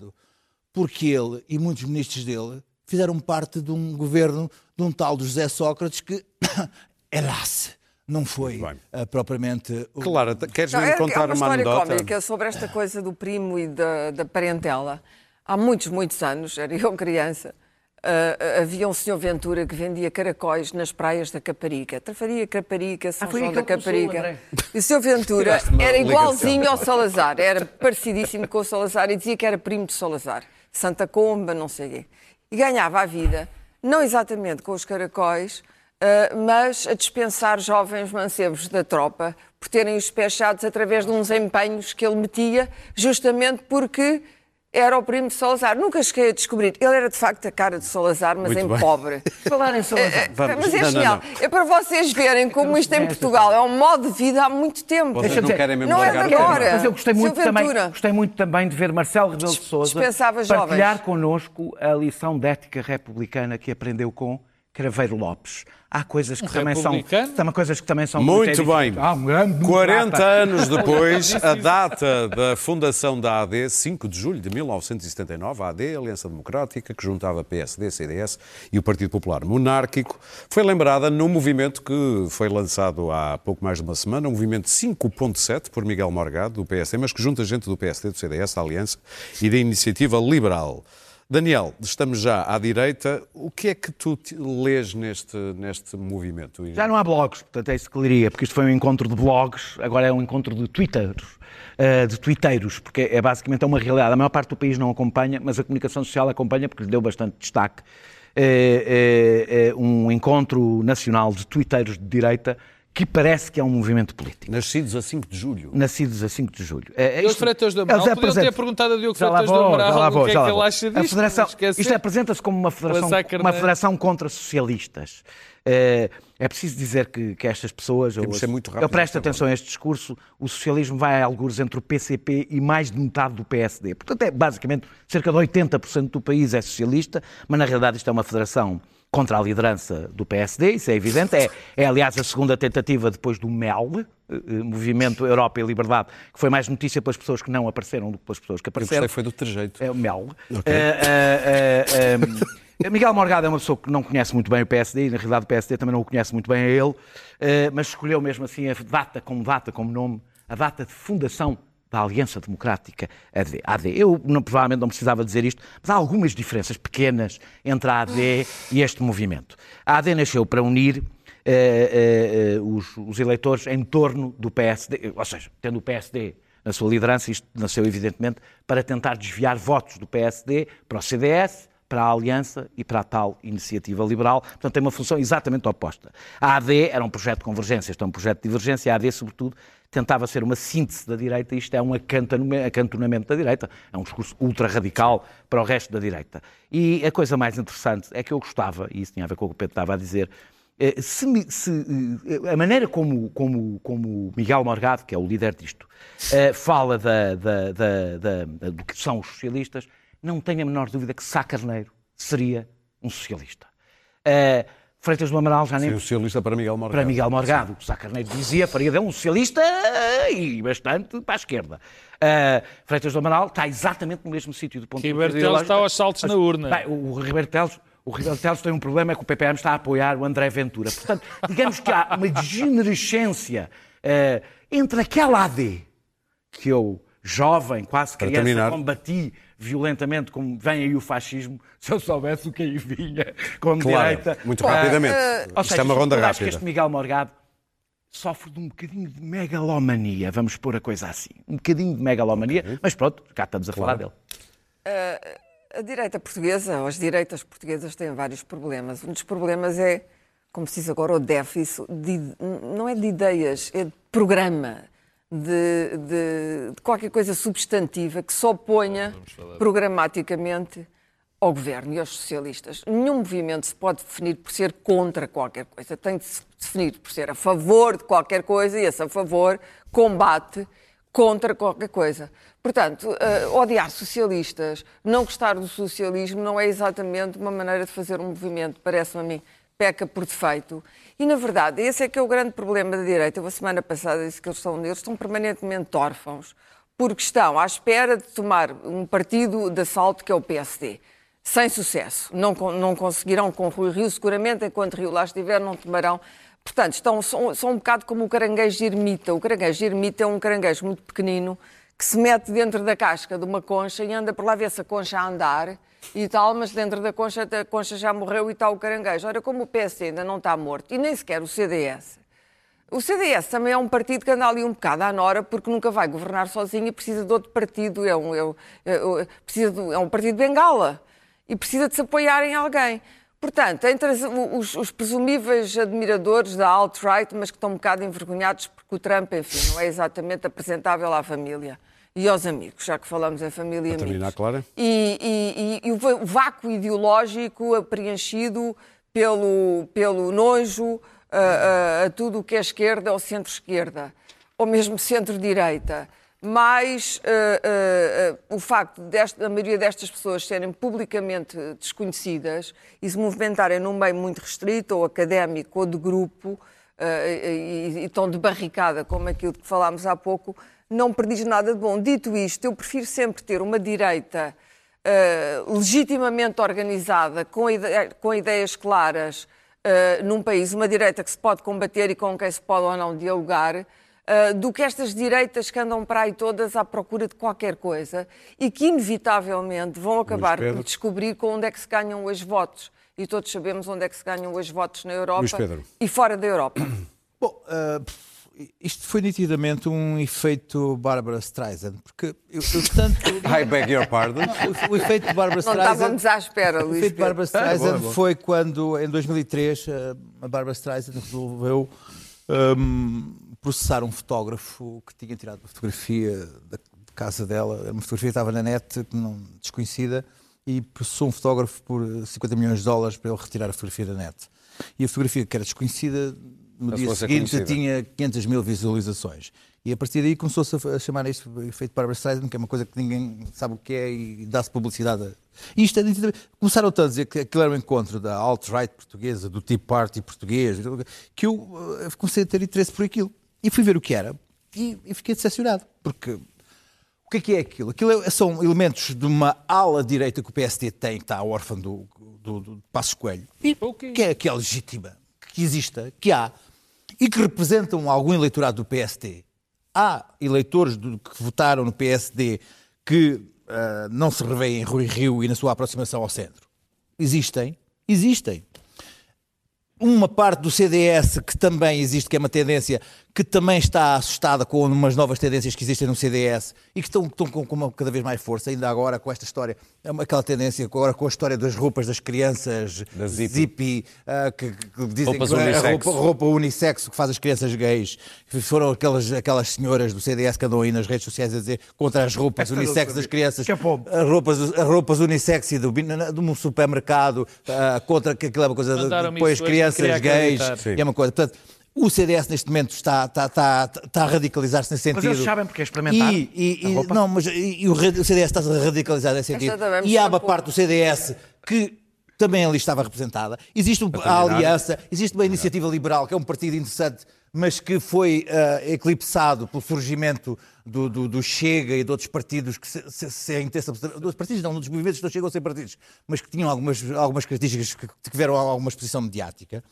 porque ele e muitos ministros dele fizeram parte de um governo de um tal José Sócrates que, helas, não foi uh, propriamente. O... Claro, queres não, contar uma, uma história anedota? cómica sobre esta coisa do primo e da, da parentela. Há muitos, muitos anos, era eu criança, Uh, havia um senhor Ventura que vendia caracóis nas praias da Caparica. Trafaria Caparica, São ah, João da Caparica. e o senhor Ventura era igualzinho ao Salazar, era parecidíssimo com o Salazar e dizia que era primo de Salazar. Santa Comba, não sei o quê. E ganhava a vida, não exatamente com os caracóis, uh, mas a dispensar jovens mancebos da tropa por terem os pés chados através de uns empenhos que ele metia, justamente porque era o primo de Salazar. Nunca cheguei a descobrir. Ele era de facto a cara de Salazar, mas Muito em bem. pobre. Falar em Salazar. É, é, mas é não, genial. Não. É para vocês verem como isto em Portugal é um modo de vida há muito tempo. Vocês não, querem mesmo não é de agora. Mas eu gostei muito, também, gostei muito também de ver Marcelo Rebelo de Sousa partilhar connosco a lição de ética republicana que aprendeu com Craveiro Lopes. Há coisas que também são, também coisas que também são muito, bem. Ah, um grande 40 anos depois, a data da fundação da AD, 5 de julho de 1979, a AD, Aliança Democrática, que juntava PSD, CDS e o Partido Popular Monárquico, foi lembrada num movimento que foi lançado há pouco mais de uma semana, um movimento 5.7 por Miguel Morgado do PSD, mas que junta gente do PSD, do CDS, da Aliança e da Iniciativa Liberal. Daniel, estamos já à direita. O que é que tu lês neste, neste movimento? Já não há blogs, portanto é isso que leria, porque isto foi um encontro de blogs, agora é um encontro de twitteiros, eh, de twitteiros, porque é basicamente é uma realidade. A maior parte do país não acompanha, mas a comunicação social acompanha porque lhe deu bastante destaque. É, é, é um encontro nacional de twitteiros de direita que parece que é um movimento político. Nascidos a 5 de julho. Nascidos a 5 de julho. É, Diogo isto- Freitas do Amaral, podiam ter perguntado a Diogo Freitas do vou, Amaral o que é que ele acha A disto. federação, não esquecer. isto apresenta-se como uma federação, uma federação contra socialistas. É, é preciso dizer que, que estas pessoas. Temos de ser muito eu rápidos presto agora. atenção a este discurso. O socialismo vai a algures entre o PCP e mais de metade do PSD. Portanto, é basicamente cerca de 80% do país é socialista, mas na realidade isto é uma federação contra a liderança do PSD, isso é evidente. É, é aliás, a segunda tentativa depois do MEL, eh, eh, Movimento Europa e Liberdade, que foi mais notícia pelas pessoas que não apareceram do que pelas pessoas que Eu apareceram. gostei foi do trejeito. É o Mel. Eh, eh, eh, eh, Miguel Morgado é uma pessoa que não conhece muito bem o PSD e, na realidade, o PSD também não o conhece muito bem a ele, eh, mas escolheu mesmo assim a data como data, como nome, a data de fundação da Aliança Democrática AD. Eu não, provavelmente não precisava dizer isto, mas há algumas diferenças pequenas entre a AD e este movimento. A AD nasceu para unir eh, eh, os, os eleitores em torno do PSD, ou seja, tendo o PSD na sua liderança, isto nasceu evidentemente para tentar desviar votos do PSD para o CDS, para a Aliança e para a tal iniciativa liberal. Portanto, tem uma função exatamente oposta. A AD era um projeto de convergência, este é um projeto de divergência. A AD, sobretudo, tentava ser uma síntese da direita e isto é um acantoname- acantonamento da direita. É um discurso ultra-radical para o resto da direita. E a coisa mais interessante é que eu gostava, e isso tinha a ver com o que o Pedro estava a dizer, eh, se se, eh, a maneira como, como, como Miguel Morgado, que é o líder disto, eh, fala da- da- da- do que são os socialistas, não tenho a menor dúvida que Sá Carneiro seria um socialista. Eh, Freitas do Amaral já nem Sim, um socialista para Miguel Morgado. para Miguel Morgado. O Sá Carneiro dizia, faria dele um socialista eh, e bastante para a esquerda. Uh, Freitas do Amaral está exatamente no mesmo sítio do ponto Ribeiro de vista Teles ideológico. está aos saltos na urna. Bem, o, Ribeiro Teles... O Ribeiro Teles tem um problema, é que o PPM está a apoiar o André Ventura. Portanto, digamos que há uma degenerescência entre aquela AD que eu, jovem, quase criança, combati violentamente, como vem aí o fascismo, se eu soubesse o que aí vinha como Claro, direita. muito Ah, rapidamente. ou Isto seja, é uma ronda eu acho que rápida. este Miguel Morgado sofre de um bocadinho de megalomania, vamos pôr a coisa assim. Um bocadinho de megalomania, mas pronto, cá estamos a falar dele. A direita portuguesa, ou as direitas portuguesas, têm vários problemas. Um dos problemas é, como se diz agora, o déficit, de- não é de ideias, é de programa, de, de- de qualquer coisa substantiva que se oponha programaticamente ao governo e aos socialistas. Nenhum movimento se pode definir por ser contra qualquer coisa. Tem de se definir por ser a favor de qualquer coisa e esse a favor combate contra qualquer coisa. Portanto, eh, odiar socialistas, não gostar do socialismo, não é exatamente uma maneira de fazer um movimento, parece-me a mim, peca por defeito. E, na verdade, esse é que é o grande problema da direita. Eu, a semana passada, disse que eles estão, eles estão permanentemente órfãos, porque estão à espera de tomar um partido de assalto que é o PSD. Sem sucesso. Não, não conseguirão com Rui Rio, seguramente, enquanto Rio lá estiver, não tomarão. Portanto, estão, são, são um bocado como o caranguejo ermita. O caranguejo ermita é um caranguejo muito pequenino que se mete dentro da casca de uma concha e anda por lá ver se a concha a andar e tal, mas dentro da concha a concha já morreu e está o caranguejo. Ora, como o PS ainda não está morto e nem sequer o CDS, o CDS também é um partido que anda ali um bocado à nora porque nunca vai governar sozinho e precisa de outro partido. É um, é é precisa de- é um partido de bengala e precisa de se apoiar em alguém. Portanto, entre os, os presumíveis admiradores da alt-right, mas que estão um bocado envergonhados porque o Trump, enfim, não é exatamente apresentável à família e aos amigos, já que falamos em família e amigos. terminar, Clara. E, e- e- o vácuo ideológico preenchido pelo, pelo nojo a, a- a tudo o que é esquerda ou centro-esquerda, ou mesmo centro-direita. Mais eh, eh, eh, o facto de a maioria destas pessoas serem publicamente desconhecidas e se movimentarem num meio muito restrito, ou académico, ou de grupo, e, e estão de barricada, como aquilo de que falámos há pouco, não prediz nada de bom. Dito isto, eu prefiro sempre ter uma direita eh, legitimamente organizada, com, ide- com ideias claras, eh, num país, uma direita que se pode combater e com quem se pode ou não dialogar, ah, do que estas direitas que andam para aí todas à procura de qualquer coisa e que, inevitavelmente, vão acabar por descobrir com onde é que se ganham os votos. E todos sabemos onde é que se ganham os votos na Europa e fora da Europa. Bom, ah, isto foi nitidamente um efeito Bárbara Streisand, porque eu, eu tanto. I beg your pardon. o, o efeito de Bárbara Não Streisand. estávamos à espera, O Luís efeito de. Bárbara Streisand foi quando, em 2003, eh, a Bárbara Streisand resolveu hum, processar um fotógrafo que tinha tirado uma fotografia da de casa dela, era uma fotografia que estava na net, que não, desconhecida, e processou um fotógrafo por 50 milhões de dólares para ele retirar a fotografia da net. E a fotografia que era desconhecida, no dia seguinte conhecida. tinha 500 mil visualizações. E a partir daí começou-se a, chamar isto de efeito Barbara Streisand, que é uma coisa que ninguém sabe o que é e dá-se publicidade. a- E isto é, começaram todos a dizer que aquilo era um encontro da alt-right portuguesa, do Tea Party português, que eu eh, comecei a ter interesse por aquilo. E fui ver o que era e, e fiquei decepcionado, porque o que é que é aquilo? Aquilo é- são elementos de uma ala direita que o PSD tem, que está órfã do, do, do Passos Coelho, e Ok. que, é, que é legítima, que exista, que há, e que representam algum eleitorado do PSD. Há eleitores do- que votaram no PSD que ah, não se revêem em Rui Rio e na sua aproximação ao centro. Existem, existem uma parte do CDS que também existe, que é uma tendência que também está assustada com umas novas tendências que existem no CDS e que estão, estão com, cada vez mais força, ainda agora com esta história, é aquela tendência agora com a história das roupas das crianças, Da Zippy. Zippy, ah, que, que dizem Roupas que é a roupa, roupa unissexo que faz as crianças gays, foram aquelas, aquelas senhoras do CDS que andam aí nas redes sociais a dizer contra as roupas unissex das crianças, Que é bom. as roupas, as roupas unissex do, de um supermercado, ah, contra que aquilo é uma coisa depois crianças gays, é uma coisa. Portanto, o CDS neste momento está, está, está, está a radicalizar-se nesse Mas sentido. eles sabem porque é experimentar E, e- e- não, mas e, e o, CDS está a radicalizar nesse sentido. E há uma parte do CDS que também ali estava representada. Existe um- a aliança, existe uma iniciativa liberal, que é um partido interessante, mas que foi ah, eclipsado pelo surgimento do, do- do Chega e de outros partidos que se, se, se a intenção, dos partidos não, dos movimentos que não chegam a ser partidos, mas que tinham algumas, algumas características que, que tiveram alguma exposição mediática.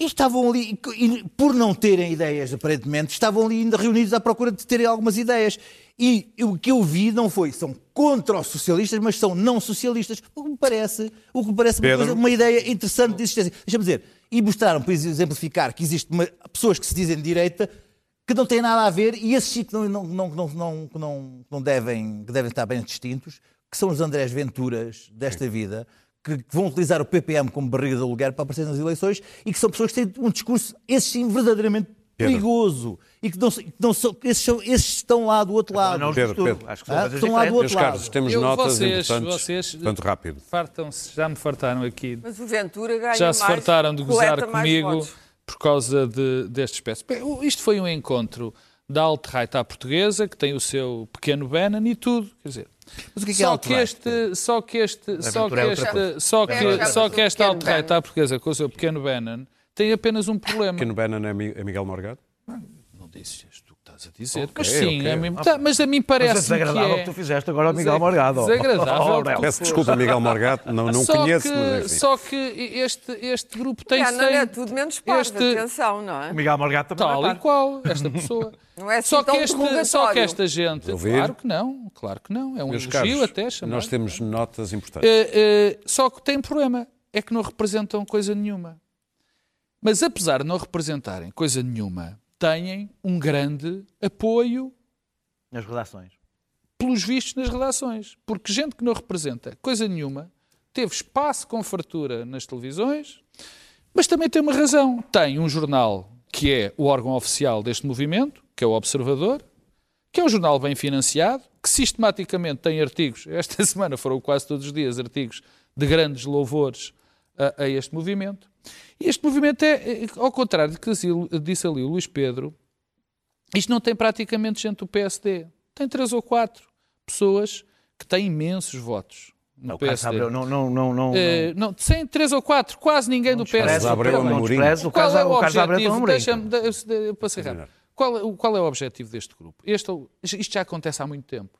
E estavam ali, e, por não terem ideias, aparentemente, estavam ali ainda reunidos à procura de terem algumas ideias. E o que eu vi não foi, são contra os socialistas, mas são não socialistas. O que me parece, o que me parece uma, coisa- uma ideia interessante de existência. Deixa-me dizer, e mostraram, para exemplificar, que existem pessoas que se dizem de direita que não têm nada a ver, e esses sim que não, não, não, não, não, não, não devem, que devem estar bem distintos, que são os Andrés Venturas desta vida, que vão utilizar o PPM como barriga de aluguer para aparecer nas eleições e que são pessoas que têm um discurso, esse sim, verdadeiramente Pedro. perigoso. E que não, que não são, esses, são, esses estão lá do outro lado. Não Pedro. Pedro. Acho que são Ah, estão lá do diferentes. Meus outro caros, lado. temos Eu- notas vocês- importantes. vocês- Portanto, rápido. Fartam-se, já me fartaram aqui. Mas o Ventura ganha Já se mais, fartaram de gozar comigo votos. por causa de, deste espécie. Bem, isto foi um encontro da alt-right à portuguesa, que tem o seu pequeno Bannon e tudo. Quer dizer, Mas o que é que é só que este, só que este, só que é outra este, só É, que, já só que o esta alt-right à portuguesa com o seu pequeno Bannon tem apenas um problema. Pequeno Bannon é é Miguel Morgado? Não disse isto. que estás a dizer. Ok, mas sim, ok. a mim, tá, mas a mim Mas é parece que desagradável é... que tu fizeste agora ao Miguel Morgado. Desagradável. Oh. Peço desculpa, Miguel Morgado, não, não só conheço, que, mas enfim. Só que este, este grupo tem É, não cem- é tudo menos parvo, este- atenção, não é? O Miguel Morgado também Tal não é e qual, esta pessoa. Não é assim só, que este, só que esta gente. Claro que não, claro que não. É um Meus elogio caros, até chamar. nós temos notas importantes. Eh, eh, só que tem um problema, é que não representam coisa nenhuma. Mas apesar de não representarem coisa nenhuma, têm um grande apoio Nas redações. pelos vistos nas redações. Porque gente que não representa coisa nenhuma teve espaço com fartura nas televisões, mas também tem uma razão. Tem um jornal que é o órgão oficial deste movimento, que é o Observador, que é um jornal bem financiado, que sistematicamente tem artigos, esta semana foram quase todos os dias artigos de grandes louvores a, a este movimento. E este movimento é, é, ao contrário do que disse- ali o Luís Pedro, isto não tem praticamente gente do PSD. Tem três ou quatro pessoas que têm imensos votos no Não, PSD. Abreu não, não, não, não, Eh, não, sem três ou quatro, quase ninguém do despreze PSD. o Abreu Carlos- não o Qual Carlos é o Carlos Abreu objetivo? Deixa-me, rápido. Qual, é o- qual é o objetivo deste grupo? Este, é isto já acontece há muito tempo.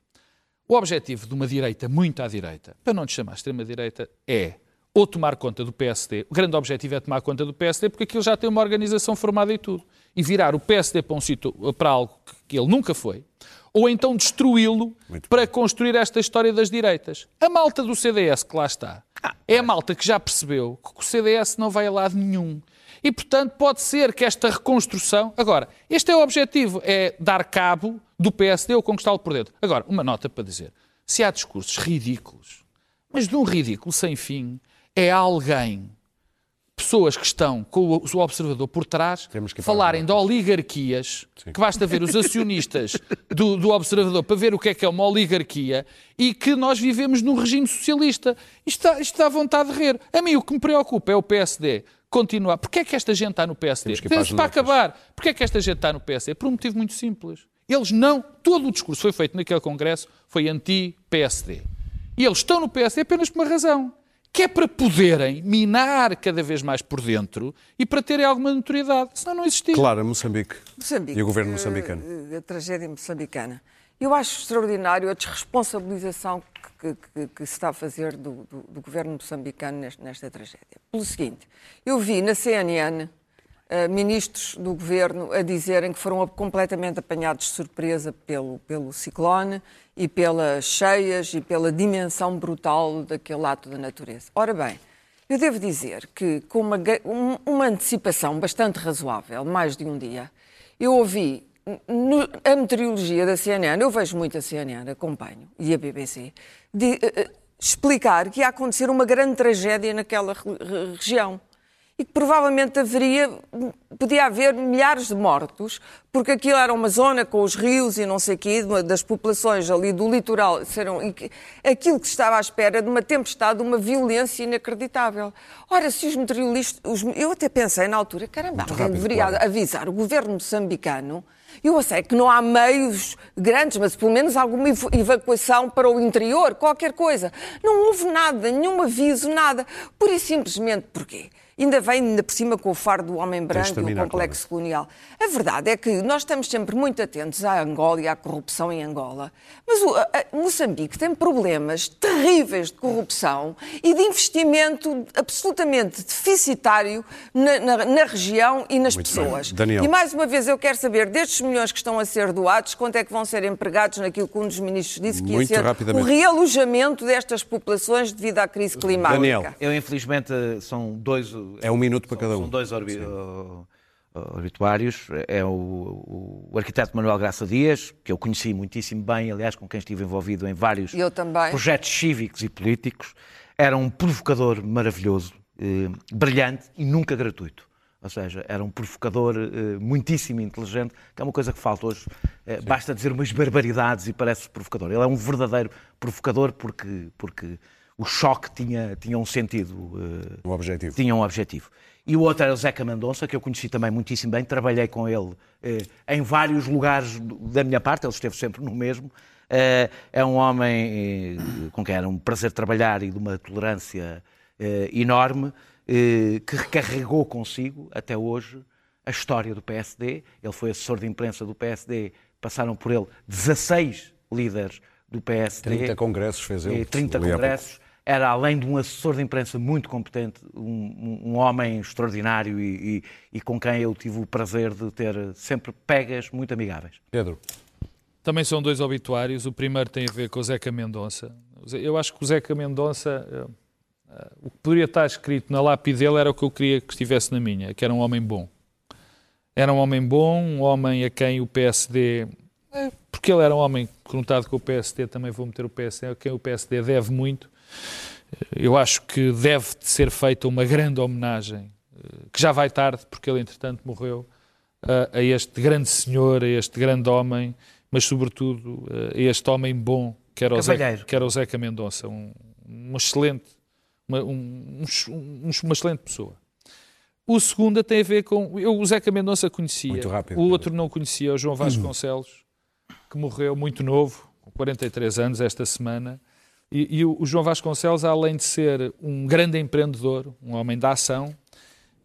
O objetivo de uma direita muito à direita, para não te chamar extrema-direita, é ou tomar conta do PSD. O grande objetivo é tomar conta do PSD porque aquilo já tem uma organização formada e tudo. E virar o PSD para, um sítio, para algo que- que ele nunca foi, ou então destruí-lo para construir esta história das direitas. A malta do CDS que lá está é a malta que já percebeu que o CDS não vai a lado nenhum. E, portanto, pode ser que esta reconstrução. Agora, este é o objetivo: é dar cabo do PSD ou conquistá-lo por dentro. Agora, uma nota para dizer: se há discursos ridículos, mas de um ridículo sem fim, é alguém, pessoas que estão com o observador por trás, falarem de oligarquias, que basta ver os acionistas do, do observador para ver o que é que é uma oligarquia e que nós vivemos num regime socialista. Isto dá, isto dá vontade de rir. A mim o que me preocupa é o PSD continuar. Porquê é que esta gente está no PSD? Temos que para para acabar, porquê é que esta gente está no PSD? Por um motivo muito simples. Eles não, todo o discurso que foi feito naquele congresso foi anti-PSD. E eles estão no PSD apenas por uma razão, que é para poderem minar cada vez mais por dentro e para terem alguma notoriedade. Senão não existia. Clara, Moçambique. Moçambique, E o governo eh, moçambicano. eh, A, tragédia moçambicana. Eu acho extraordinário a desresponsabilização que, que- que se está a fazer do, do- do governo moçambicano neste- nesta tragédia. Pelo seguinte, eu vi na CNN ministros do governo a dizerem que foram completamente apanhados de surpresa pelo, pelo ciclone e pelas cheias e pela dimensão brutal daquele ato da natureza. Ora bem, eu devo dizer que, com uma, um- uma antecipação bastante razoável, mais de um dia, eu ouvi no- a meteorologia da CNN, eu vejo muito a CNN, acompanho, e a BBC, de, eh, eh, explicar que ia acontecer uma grande tragédia naquela re- re- região. E que provavelmente haveria, podia haver milhares de mortos, porque aquilo era uma zona com os rios e não sei o quê, das populações ali do litoral, serão, aquilo que estava à espera de uma tempestade, de uma violência inacreditável. Ora, se os meteorologistas, os- eu até pensei na altura, caramba, alguém rápido, deveria Clara. avisar o governo moçambicano. Eu sei que não há meios grandes, mas pelo menos alguma ev- evacuação para o interior, qualquer coisa. Não houve nada, nenhum aviso, nada. Pura e simplesmente porquê? Ainda vem ainda por cima com o faro do homem branco e o complexo colonial. A verdade é que nós estamos sempre muito atentos à Angola e à corrupção em Angola. Mas o, a- a- Moçambique tem problemas terríveis de corrupção e de investimento absolutamente deficitário na, na- na região e nas Muito bem. pessoas. Daniel. E mais uma vez eu quero saber, destes milhões que estão a ser doados, quanto é que vão ser empregados naquilo que um dos ministros disse que Muito ia ser rapidamente. o realojamento destas populações devido à crise climática. Daniel. Eu, infelizmente, são dois. É um minuto para cada São um. dois orbi- obituários. É o, o- o arquiteto Manuel Graça Dias, que eu conheci muitíssimo bem, aliás, com quem estive envolvido em vários Eu também. projetos cívicos e políticos. Era um provocador maravilhoso, eh, brilhante e nunca gratuito. Ou seja, era um provocador eh, muitíssimo inteligente, que é uma coisa que falta hoje. Eh, basta dizer umas barbaridades e parece provocador. Ele é um verdadeiro provocador porque, porque o choque tinha, tinha um sentido Um objetivo. tinha um objetivo. E o outro era o Zeca Mendonça, que eu conheci também muitíssimo bem, trabalhei com ele eh, em vários lugares da minha parte, ele esteve sempre no mesmo. Eh, é um homem com quem era um prazer trabalhar e de uma tolerância enorme, que recarregou consigo, até hoje, a história do PSD. Ele foi assessor de imprensa do PSD, passaram por ele 16 líderes do PSD. 30 congressos fez ele. E 30 ali há pouco. congressos. Era, além de um assessor de imprensa muito competente, um, um- homem extraordinário e, e- e com quem eu tive o prazer de ter sempre pegas muito amigáveis. Pedro. Também são dois obituários. O primeiro tem a ver com o Zeca Mendonça. Eu acho que o Zeca Mendonça, eh, o que poderia estar escrito na lápide dele era o que eu queria que estivesse na minha, que era um homem bom. Era um homem bom, um homem a quem o PSD, eh, porque ele era um homem conotado com o PSD, também vou meter o PSD, a quem o PSD deve muito. Eu acho que deve ser feita uma grande homenagem, eh, que já vai tarde, porque ele entretanto morreu, a, a este grande senhor, a este grande homem, mas sobretudo eh, a este homem bom que era o Zeca, Cavalheiro. que era o Zeca Mendonça, um, um excelente, uma, um- um- um- uma excelente pessoa. O segundo tem a ver com. Eu o Zeca Mendonça conhecia, Muito rápido, o outro não conhecia, o João Vasconcelos, que morreu muito novo, com 43 anos, esta semana. E, e o, o João Vasconcelos, além de ser um grande empreendedor, um homem da ação,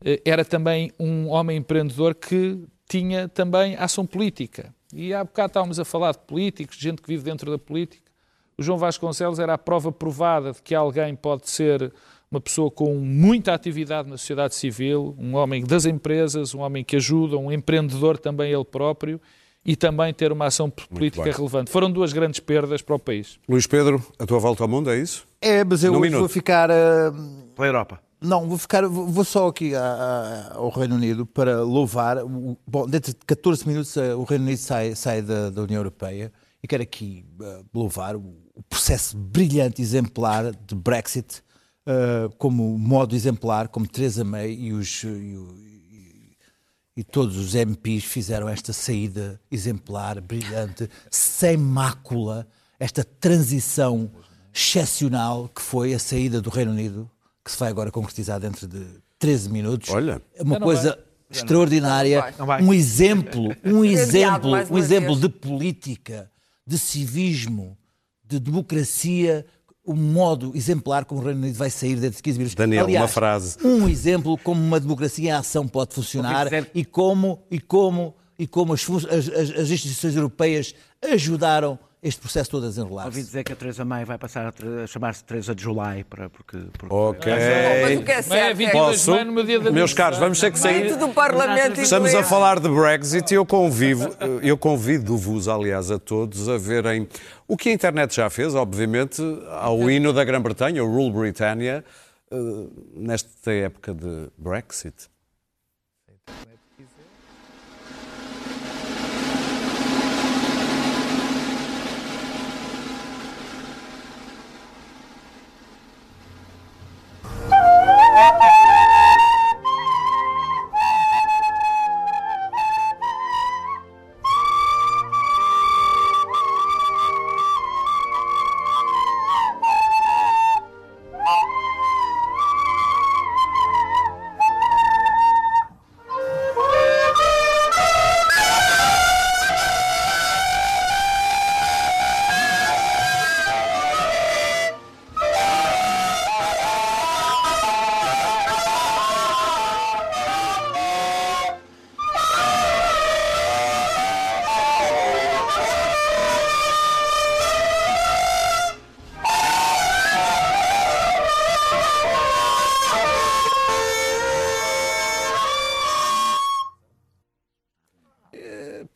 eh, era também um homem empreendedor que tinha também ação política. E há bocado estávamos a falar de políticos, de gente que vive dentro da política. O João Vasconcelos era a prova provada de que alguém pode ser uma pessoa com muita atividade na sociedade civil, um homem das empresas, um homem que ajuda, um empreendedor também ele próprio e também ter uma ação política relevante. Foram duas grandes perdas para o país. Luís Pedro, a tua volta ao mundo é isso? É, mas eu vou ficar. ah, Pela Europa. Não, vou ficar, vou só aqui a- a- ao Reino Unido para louvar. o- Bom, dentro de 14 minutos o Reino Unido sai, sai da, da União Europeia e quero aqui eh, louvar o, o processo brilhante, exemplar de Brexit eh, como modo exemplar, como Theresa May e os. e o- e todos os MPs fizeram esta saída exemplar, brilhante, sem mácula, esta transição excepcional que foi a saída do Reino Unido, que se vai agora concretizar dentro de 13 minutos. Olha. É uma coisa extraordinária, Não vai. um exemplo, um exemplo, um exemplo de política, de civismo, de democracia, o modo exemplar como o Reino Unido vai sair dentro de 15 minutos. Daniel, Aliás, uma frase. um exemplo como uma democracia em ação pode funcionar dizer- e como e como e como as- as- as instituições europeias ajudaram este processo todo a Ouvi desenrolar-se. dizer que a Teresa May vai passar a, chamar-se Teresa de July, para, porque, porque Ok. Mas o que é é certo 22 é Posso? maio, no meu dia de Meus caros, vamos ter que sair. do Parlamento Estamos a falar de Brexit e eu convivo, eu convido-vos, aliás, a todos a verem o que a internet já fez, obviamente, ao hino da Grã-Bretanha, o Rule Britannia, eh, nesta época de Brexit.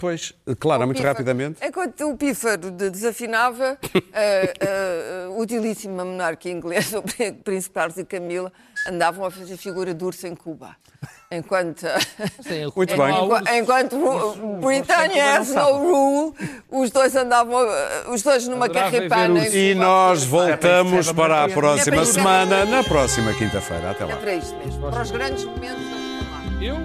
Pois, claro, muito Pífaro. rapidamente. Enquanto o Pífaro de- desafinava, a, a, a utilíssima monarquia inglesa, o Príncipe Carlos e Camila, andavam a fazer figura de urso em Cuba. Enquanto, Muito bem. enquanto, enquanto Ru- Britannia has no rule, os dois andavam, uh, os dois numa carripana. urso. E nós voltamos para a próxima É para isso. semana, na próxima quinta-feira. Até lá. É para isto mesmo. Para os grandes momentos. Eu